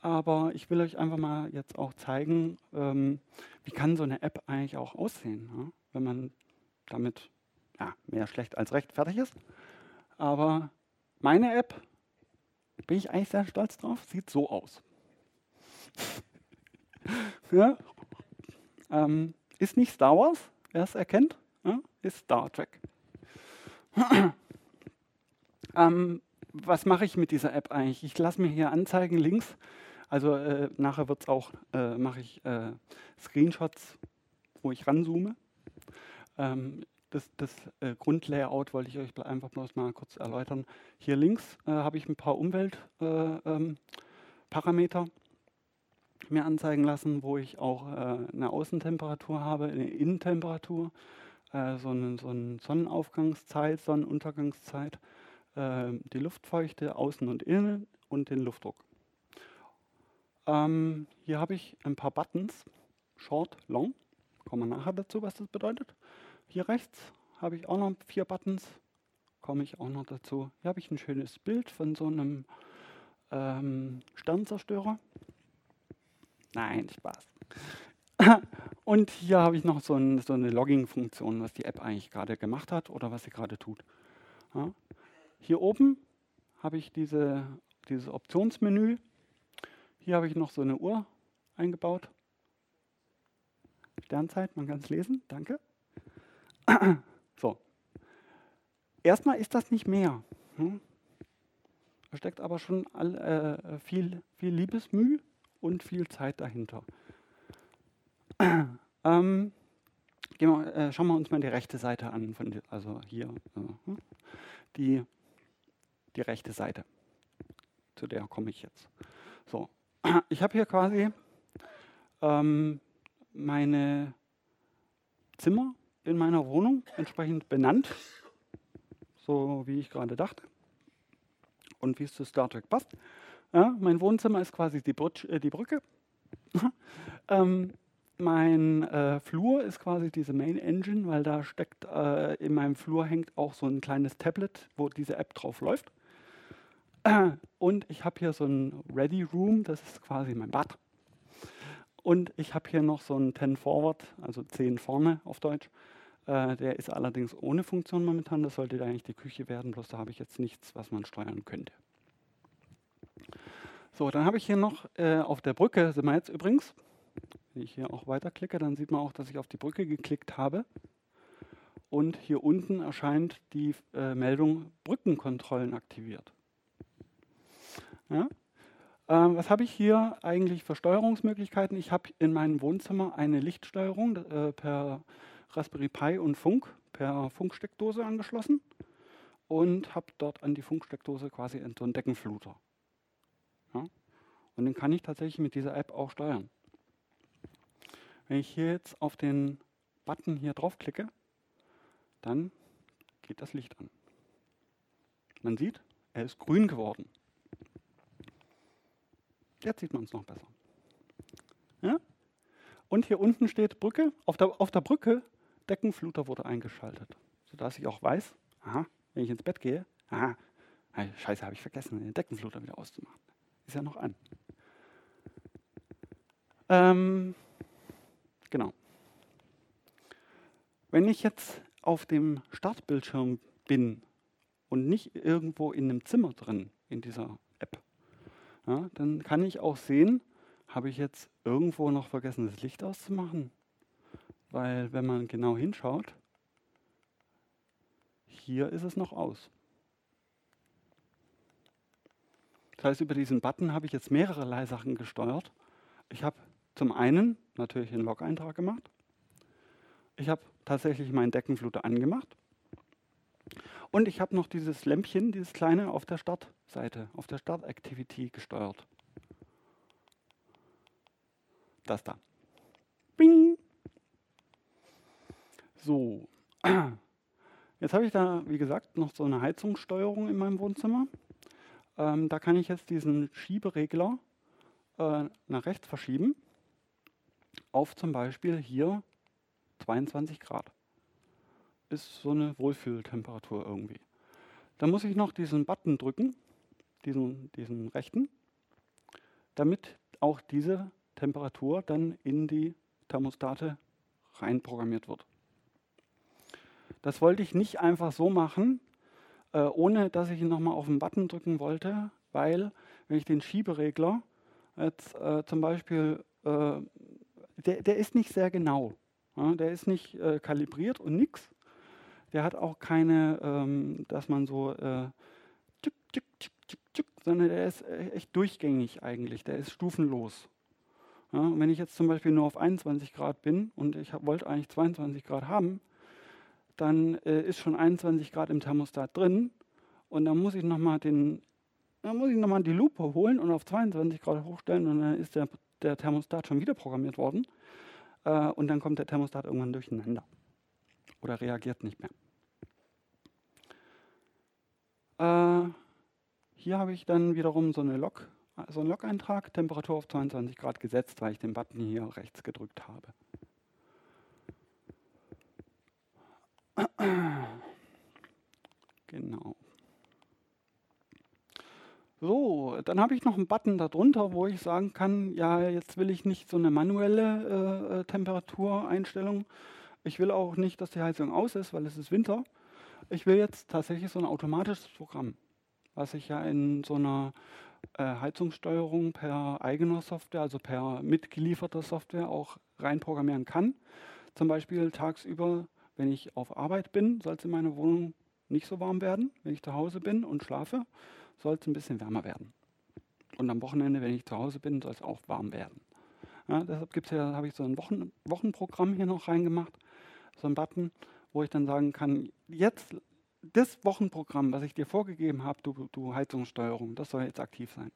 Aber ich will euch einfach mal jetzt auch zeigen, ähm, wie kann so eine App eigentlich auch aussehen, ja? wenn man damit ja, mehr schlecht als recht fertig ist. Aber meine App bin ich eigentlich sehr stolz drauf. Sieht so aus. ja? ähm, ist nicht Star Wars, wer es erkennt, ja? ist Star Trek. ähm, was mache ich mit dieser App eigentlich? Ich lasse mir hier anzeigen links. Also äh, nachher wird's auch, äh, mache ich äh, Screenshots, wo ich ranzoome. Ähm, das, das äh, Grundlayout wollte ich euch einfach bloß mal kurz erläutern. Hier links äh, habe ich ein paar Umweltparameter äh, ähm, mir anzeigen lassen, wo ich auch äh, eine Außentemperatur habe, eine Innentemperatur, äh, so, eine, so eine Sonnenaufgangszeit, Sonnenuntergangszeit, die Luftfeuchte außen und innen und den Luftdruck. Ähm, hier habe ich ein paar Buttons, Short, Long, kommen wir nachher dazu, was das bedeutet. Hier rechts habe ich auch noch vier Buttons, komme ich auch noch dazu. Hier habe ich ein schönes Bild von so einem ähm, Sternzerstörer. Nein, Spaß. Und hier habe ich noch so, ein, so eine Logging-Funktion, was die App eigentlich gerade gemacht hat oder was sie gerade tut. Ja. Hier oben habe ich diese, dieses Optionsmenü. Hier habe ich noch so eine Uhr eingebaut. Sternzeit, man kann es lesen, danke. So. Erstmal ist das nicht mehr. Hm? Da steckt aber schon all, äh, viel, viel Liebesmüh und viel Zeit dahinter. ähm, wir, äh, schauen wir uns mal die rechte Seite an, die, also hier, äh, die, die rechte Seite. Zu der komme ich jetzt. So, ich habe hier quasi ähm, meine Zimmer in meiner Wohnung entsprechend benannt, so wie ich gerade dachte und wie es zu Star Trek passt. Ja, mein Wohnzimmer ist quasi die, Brutsch, äh, die Brücke. ähm, mein äh, Flur ist quasi diese Main Engine, weil da steckt, äh, in meinem Flur hängt auch so ein kleines Tablet, wo diese App drauf läuft. und ich habe hier so ein Ready Room, das ist quasi mein Bad. Und ich habe hier noch so ein 10 Forward, also 10 vorne auf Deutsch. Äh, der ist allerdings ohne Funktion momentan. Das sollte eigentlich die Küche werden, bloß da habe ich jetzt nichts, was man steuern könnte. So, dann habe ich hier noch äh, auf der Brücke, sind wir jetzt übrigens, wenn ich hier auch weiterklicke, dann sieht man auch, dass ich auf die Brücke geklickt habe. Und hier unten erscheint die äh, Meldung Brückenkontrollen aktiviert. Ja? Ähm, was habe ich hier eigentlich für Steuerungsmöglichkeiten? Ich habe in meinem Wohnzimmer eine Lichtsteuerung äh, per Raspberry Pi und Funk per Funksteckdose angeschlossen und habe dort an die Funksteckdose quasi so einen Deckenfluter. Ja? Und den kann ich tatsächlich mit dieser App auch steuern. Wenn ich hier jetzt auf den Button hier draufklicke, dann geht das Licht an. Man sieht, er ist grün geworden. Jetzt sieht man es noch besser. Ja? Und hier unten steht Brücke. Auf der, auf der Brücke Deckenfluter wurde eingeschaltet, sodass ich auch weiß, aha, wenn ich ins Bett gehe, aha, scheiße, habe ich vergessen, den Deckenfluter wieder auszumachen. Ist ja noch an. Ähm, genau. Wenn ich jetzt auf dem Startbildschirm bin und nicht irgendwo in einem Zimmer drin in dieser App, ja, dann kann ich auch sehen, habe ich jetzt irgendwo noch vergessen, das Licht auszumachen? Weil wenn man genau hinschaut, hier ist es noch aus. Das heißt, über diesen Button habe ich jetzt mehrere Sachen gesteuert. Ich habe zum einen natürlich einen Log-Eintrag gemacht. Ich habe tatsächlich meinen Deckenfluter angemacht. Und ich habe noch dieses Lämpchen, dieses kleine auf der Startseite, auf der Start-Activity gesteuert. Das da. Bing! So. Jetzt habe ich da, wie gesagt, noch so eine Heizungssteuerung in meinem Wohnzimmer. Ähm, da kann ich jetzt diesen Schieberegler äh, nach rechts verschieben auf zum Beispiel hier 22 Grad. Ist so eine Wohlfühltemperatur irgendwie. Dann muss ich noch diesen Button drücken, diesen, diesen rechten, damit auch diese Temperatur dann in die Thermostate reinprogrammiert wird. Das wollte ich nicht einfach so machen, äh, ohne dass ich nochmal auf den Button drücken wollte, weil wenn ich den Schieberegler jetzt äh, zum Beispiel, äh, der, der ist nicht sehr genau, ja, der ist nicht äh, kalibriert und nichts. Der hat auch keine, ähm, dass man so äh, tschuk, tschuk, tschuk, sondern der ist äh, echt durchgängig eigentlich, der ist stufenlos. Ja, wenn ich jetzt zum Beispiel nur auf 21 Grad bin und ich wollte eigentlich 22 Grad haben, dann äh, ist schon 21 Grad im Thermostat drin und dann muss ich nochmal den, dann muss ich noch mal die Lupe holen und auf 22 Grad hochstellen und dann ist der, der Thermostat schon wieder programmiert worden äh, und dann kommt der Thermostat irgendwann durcheinander oder reagiert nicht mehr. Äh, hier habe ich dann wiederum so, eine Log, so einen Log-Eintrag, Temperatur auf 22 Grad gesetzt, weil ich den Button hier rechts gedrückt habe. Genau. So, dann habe ich noch einen Button darunter, wo ich sagen kann, ja, jetzt will ich nicht so eine manuelle äh, äh, Temperatureinstellung. Ich will auch nicht, dass die Heizung aus ist, weil es ist Winter. Ich will jetzt tatsächlich so ein automatisches Programm, was ich ja in so einer äh, Heizungssteuerung per eigener Software, also per mitgelieferter Software auch reinprogrammieren kann. Zum Beispiel tagsüber wenn ich auf Arbeit bin, soll es in meiner Wohnung nicht so warm werden. Wenn ich zu Hause bin und schlafe, soll es ein bisschen wärmer werden. Und am Wochenende, wenn ich zu Hause bin, soll es auch warm werden. Ja, deshalb gibt's habe ich so ein Wochen, Wochenprogramm hier noch reingemacht, so ein Button, wo ich dann sagen kann, jetzt das Wochenprogramm, was ich dir vorgegeben habe, du, du Heizungssteuerung, das soll jetzt aktiv sein.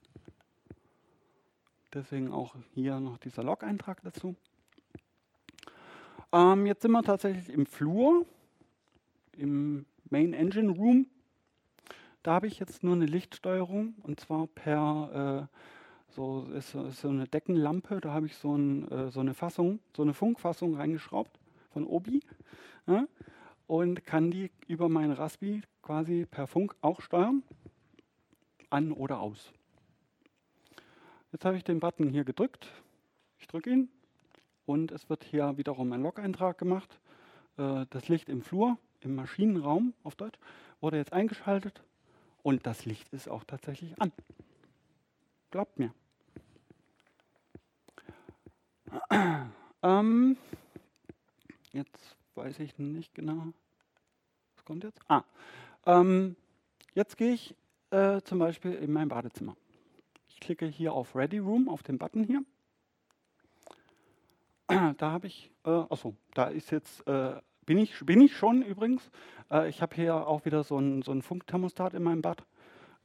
Deswegen auch hier noch dieser Log-Eintrag dazu. Ähm, jetzt sind wir tatsächlich im Flur, im Main Engine Room. Da habe ich jetzt nur eine Lichtsteuerung und zwar per äh, so, ist, ist, so eine Deckenlampe. Da habe ich so, ein, äh, so, eine Fassung, so eine Funkfassung reingeschraubt von Obi ja, und kann die über meinen Raspi quasi per Funk auch steuern, an oder aus. Jetzt habe ich den Button hier gedrückt. Ich drücke ihn, und es wird hier wiederum ein Log-Eintrag gemacht. Äh, das Licht im Flur, im Maschinenraum auf Deutsch, wurde jetzt eingeschaltet und das Licht ist auch tatsächlich an. Glaubt mir. Ähm, jetzt weiß ich nicht genau. Was kommt jetzt? Ah, ähm, jetzt gehe ich äh, zum Beispiel in mein Badezimmer. Ich klicke hier auf Ready Room, auf den Button hier da habe ich, äh, achso, da ist jetzt, äh, bin, ich, bin ich schon übrigens. Äh, ich habe hier auch wieder so ein, so Funkthermostat in meinem Bad,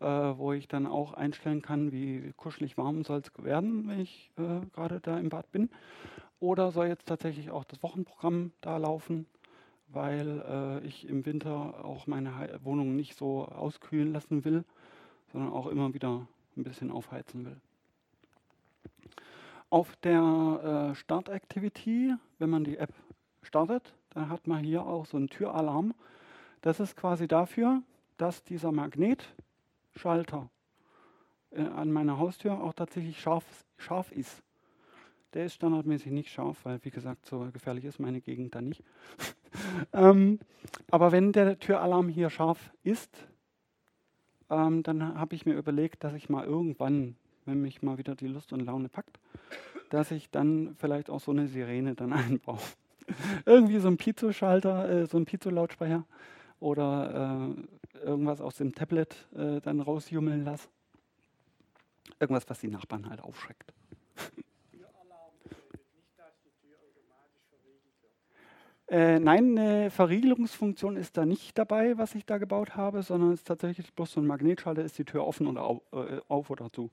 äh, wo ich dann auch einstellen kann, wie kuschelig warm soll es werden, wenn ich äh, gerade da im Bad bin. Oder soll jetzt tatsächlich auch das Wochenprogramm da laufen, weil äh, ich im Winter auch meine Wohnung nicht so auskühlen lassen will, sondern auch immer wieder ein bisschen aufheizen will. Auf der äh, Start Activity, wenn man die App startet, dann hat man hier auch so einen Türalarm. Das ist quasi dafür, dass dieser Magnetschalter äh, an meiner Haustür auch tatsächlich scharf, scharf ist. Der ist standardmäßig nicht scharf, weil, wie gesagt, so gefährlich ist meine Gegend da nicht. ähm, aber wenn der Türalarm hier scharf ist, ähm, dann habe ich mir überlegt, dass ich mal irgendwann, wenn mich mal wieder die Lust und Laune packt, dass ich dann vielleicht auch so eine Sirene dann einbaue. Irgendwie so ein Piezo-Schalter, äh, so ein Piezo-Lautsprecher oder äh, irgendwas aus dem Tablet äh, dann rausjummeln lasse. Irgendwas, was die Nachbarn halt aufschreckt. Äh, nein, eine Verriegelungsfunktion ist da nicht dabei, was ich da gebaut habe, sondern es ist tatsächlich bloß so ein Magnetschalter, ist die Tür offen oder auf, äh, auf oder zu.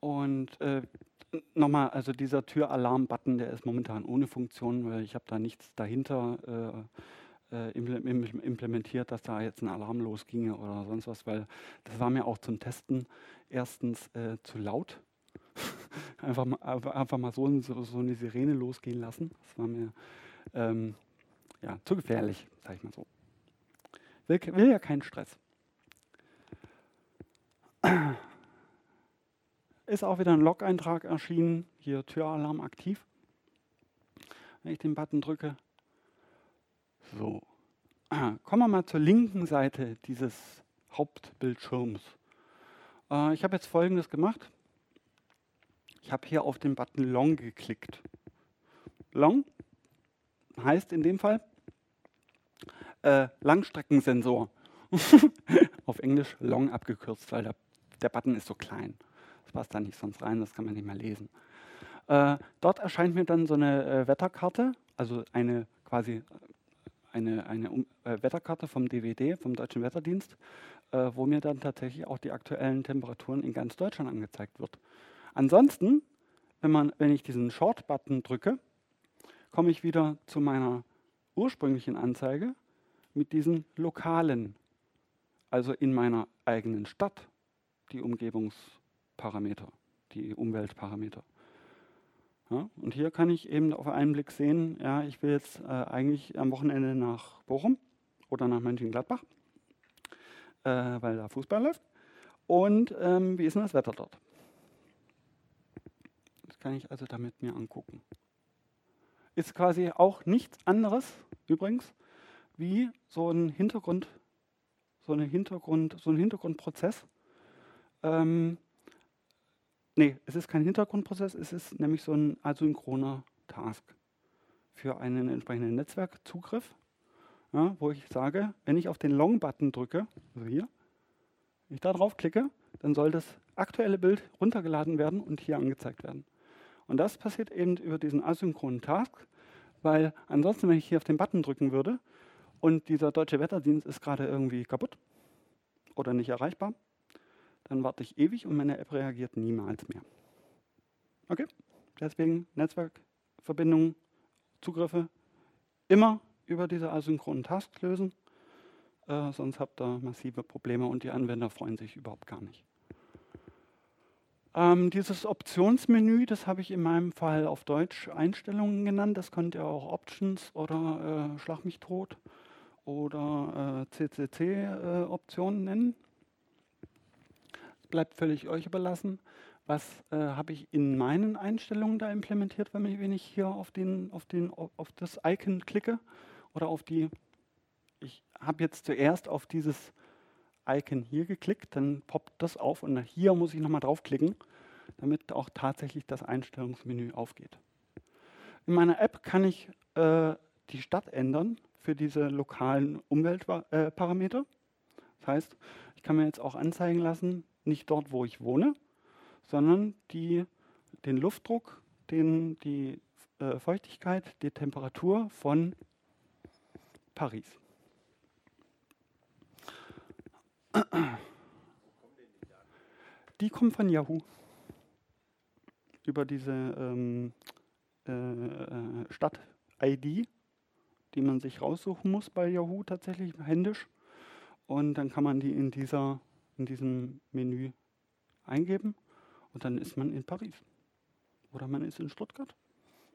Und äh, nochmal, also dieser Türalarm-Button, der ist momentan ohne Funktion, weil ich habe da nichts dahinter äh, äh implementiert, dass da jetzt ein Alarm losginge oder sonst was, weil das war mir auch zum Testen erstens äh, zu laut. einfach, mal, einfach mal so, so, so, eine Sirene losgehen lassen. Das war mir ähm, ja, zu gefährlich, sag ich mal so. Will, will ja keinen Stress. Ist auch wieder ein Log-Eintrag erschienen. Hier Türalarm aktiv. Wenn ich den Button drücke. So. Kommen wir mal zur linken Seite dieses Hauptbildschirms. Äh, ich habe jetzt folgendes gemacht. Ich habe hier auf den Button Long geklickt. Long heißt in dem Fall äh, Langstreckensensor. auf Englisch Long abgekürzt, weil der, der Button ist so klein. Das passt da nicht sonst rein, das kann man nicht mehr lesen. Äh, dort erscheint mir dann so eine äh, Wetterkarte, also eine quasi eine, eine äh, Wetterkarte vom DWD, vom Deutschen Wetterdienst, äh, wo mir dann tatsächlich auch die aktuellen Temperaturen in ganz Deutschland angezeigt wird. Ansonsten, wenn, man, wenn ich diesen Short-Button drücke, komme ich wieder zu meiner ursprünglichen Anzeige mit diesen lokalen, also in meiner eigenen Stadt, die Umgebungs- Parameter, die Umweltparameter. Ja, und hier kann ich eben auf einen Blick sehen, ja, ich will jetzt äh, eigentlich am Wochenende nach Bochum oder nach Mönchengladbach, äh, weil da Fußball läuft. Und ähm, wie ist denn das Wetter dort? Das kann ich also damit mir angucken. Ist quasi auch nichts anderes, übrigens, wie so ein Hintergrund, so, eine Hintergrund, so ein Hintergrundprozess, ähm, Nee, es ist kein Hintergrundprozess, es ist nämlich so ein asynchroner Task für einen entsprechenden Netzwerkzugriff, ja, wo ich sage, wenn ich auf den Long-Button drücke, also hier, wenn ich da drauf klicke, dann soll das aktuelle Bild runtergeladen werden und hier angezeigt werden. Und das passiert eben über diesen asynchronen Task, weil ansonsten, wenn ich hier auf den Button drücken würde und dieser deutsche Wetterdienst ist gerade irgendwie kaputt oder nicht erreichbar, dann warte ich ewig und meine App reagiert niemals mehr. Okay? Deswegen Netzwerkverbindungen, Zugriffe immer über diese asynchronen Tasks lösen, äh, sonst habt ihr massive Probleme und die Anwender freuen sich überhaupt gar nicht. Ähm, dieses Optionsmenü, das habe ich in meinem Fall auf Deutsch Einstellungen genannt. Das könnt ihr auch Options oder äh, Schlag mich tot oder äh, CCC-Optionen äh, nennen bleibt völlig euch überlassen. Was äh, habe ich in meinen Einstellungen da implementiert, wenn ich, wenn ich hier auf, den, auf, den, auf das Icon klicke oder auf die, ich habe jetzt zuerst auf dieses Icon hier geklickt, dann poppt das auf und hier muss ich nochmal draufklicken, damit auch tatsächlich das Einstellungsmenü aufgeht. In meiner App kann ich äh, die Stadt ändern für diese lokalen Umweltparameter. Äh, das heißt, ich kann mir jetzt auch anzeigen lassen, nicht dort, wo ich wohne, sondern die, den Luftdruck, den, die äh, Feuchtigkeit, die Temperatur von Paris. Die kommen von Yahoo. über diese ähm, äh, äh Stadt-ID, die man sich raussuchen muss bei Yahoo tatsächlich händisch. Und dann kann man die in, dieser, in diesem Menü eingeben und dann ist man in Paris. Oder man ist in Stuttgart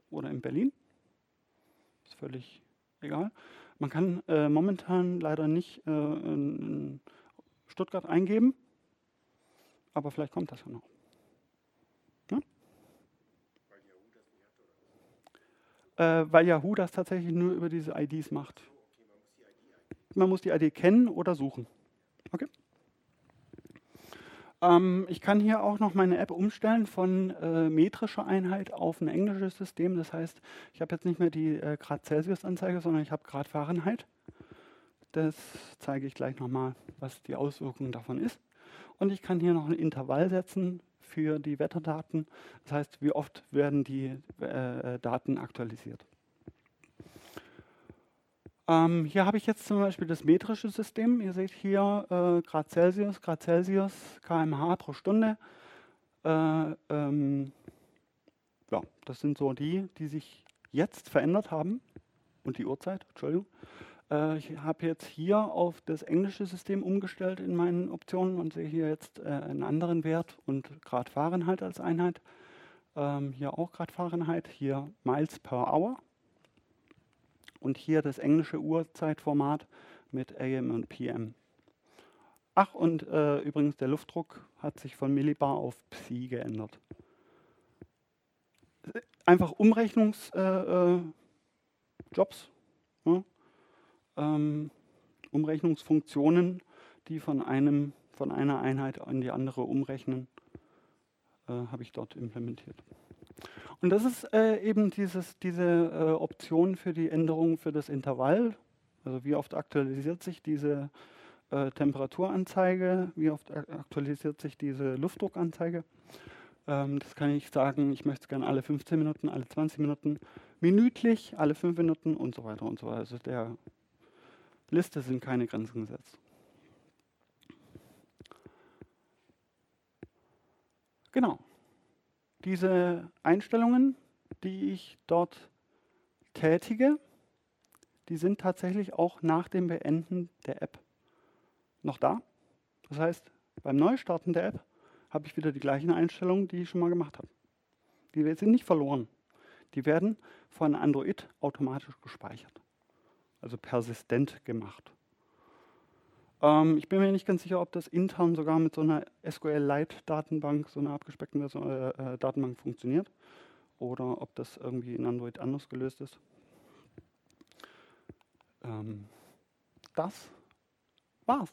oder in Berlin. Ist völlig egal. Man kann äh, momentan leider nicht äh, in, Stuttgart eingeben, aber vielleicht kommt das ja noch. Äh, weil Yahoo das tatsächlich nur über diese IDs macht. Man muss die ID kennen oder suchen. Okay. Ähm, ich kann hier auch noch meine App umstellen von äh, metrischer Einheit auf ein englisches System. Das heißt, ich habe jetzt nicht mehr die äh, Grad Celsius-Anzeige, sondern ich habe Grad Fahrenheit. Das zeige ich gleich nochmal, was die Auswirkung davon ist. Und ich kann hier noch ein Intervall setzen für die Wetterdaten. Das heißt, wie oft werden die äh, Daten aktualisiert. Ähm, hier habe ich jetzt zum Beispiel das metrische System. Ihr seht hier äh, Grad Celsius, Grad Celsius, kmh pro Stunde. Äh, ähm, ja, das sind so die, die sich jetzt verändert haben. Und die Uhrzeit, Entschuldigung. Äh, ich habe jetzt hier auf das englische System umgestellt in meinen Optionen und sehe hier jetzt äh, einen anderen Wert und Grad Fahrenheit als Einheit. Ähm, hier auch Grad Fahrenheit, hier Miles per Hour und hier das englische Uhrzeitformat mit AM und PM. Ach, und äh, übrigens der Luftdruck hat sich von Millibar auf Psi geändert. Einfach Umrechnungsjobs, äh, äh, ja, ähm, Umrechnungsfunktionen, die von, einem, von einer Einheit in die andere umrechnen, äh, habe ich dort implementiert. Und das ist äh, eben dieses, diese äh, Option für die Änderung für das Intervall. Also wie oft aktualisiert sich diese äh, Temperaturanzeige, wie oft aktualisiert sich diese Luftdruckanzeige. Ähm, das kann ich sagen, ich möchte es gerne alle 15 Minuten, alle 20 Minuten, minütlich, alle 5 Minuten und so weiter und so weiter. Also der Liste sind keine Grenzen gesetzt. Genau diese Einstellungen, die ich dort tätige, die sind tatsächlich auch nach dem Beenden der App noch da. Das heißt, beim Neustarten der App habe ich wieder die gleichen Einstellungen, die ich schon mal gemacht habe. Die sind nicht verloren. Die werden von Android automatisch gespeichert. Also persistent gemacht. Ähm, ich bin mir nicht ganz sicher, ob das intern sogar mit so einer SQL-Lite-Datenbank, so einer abgespeckten äh, äh, Datenbank funktioniert oder ob das irgendwie in Android anders gelöst ist. Ähm, das war's.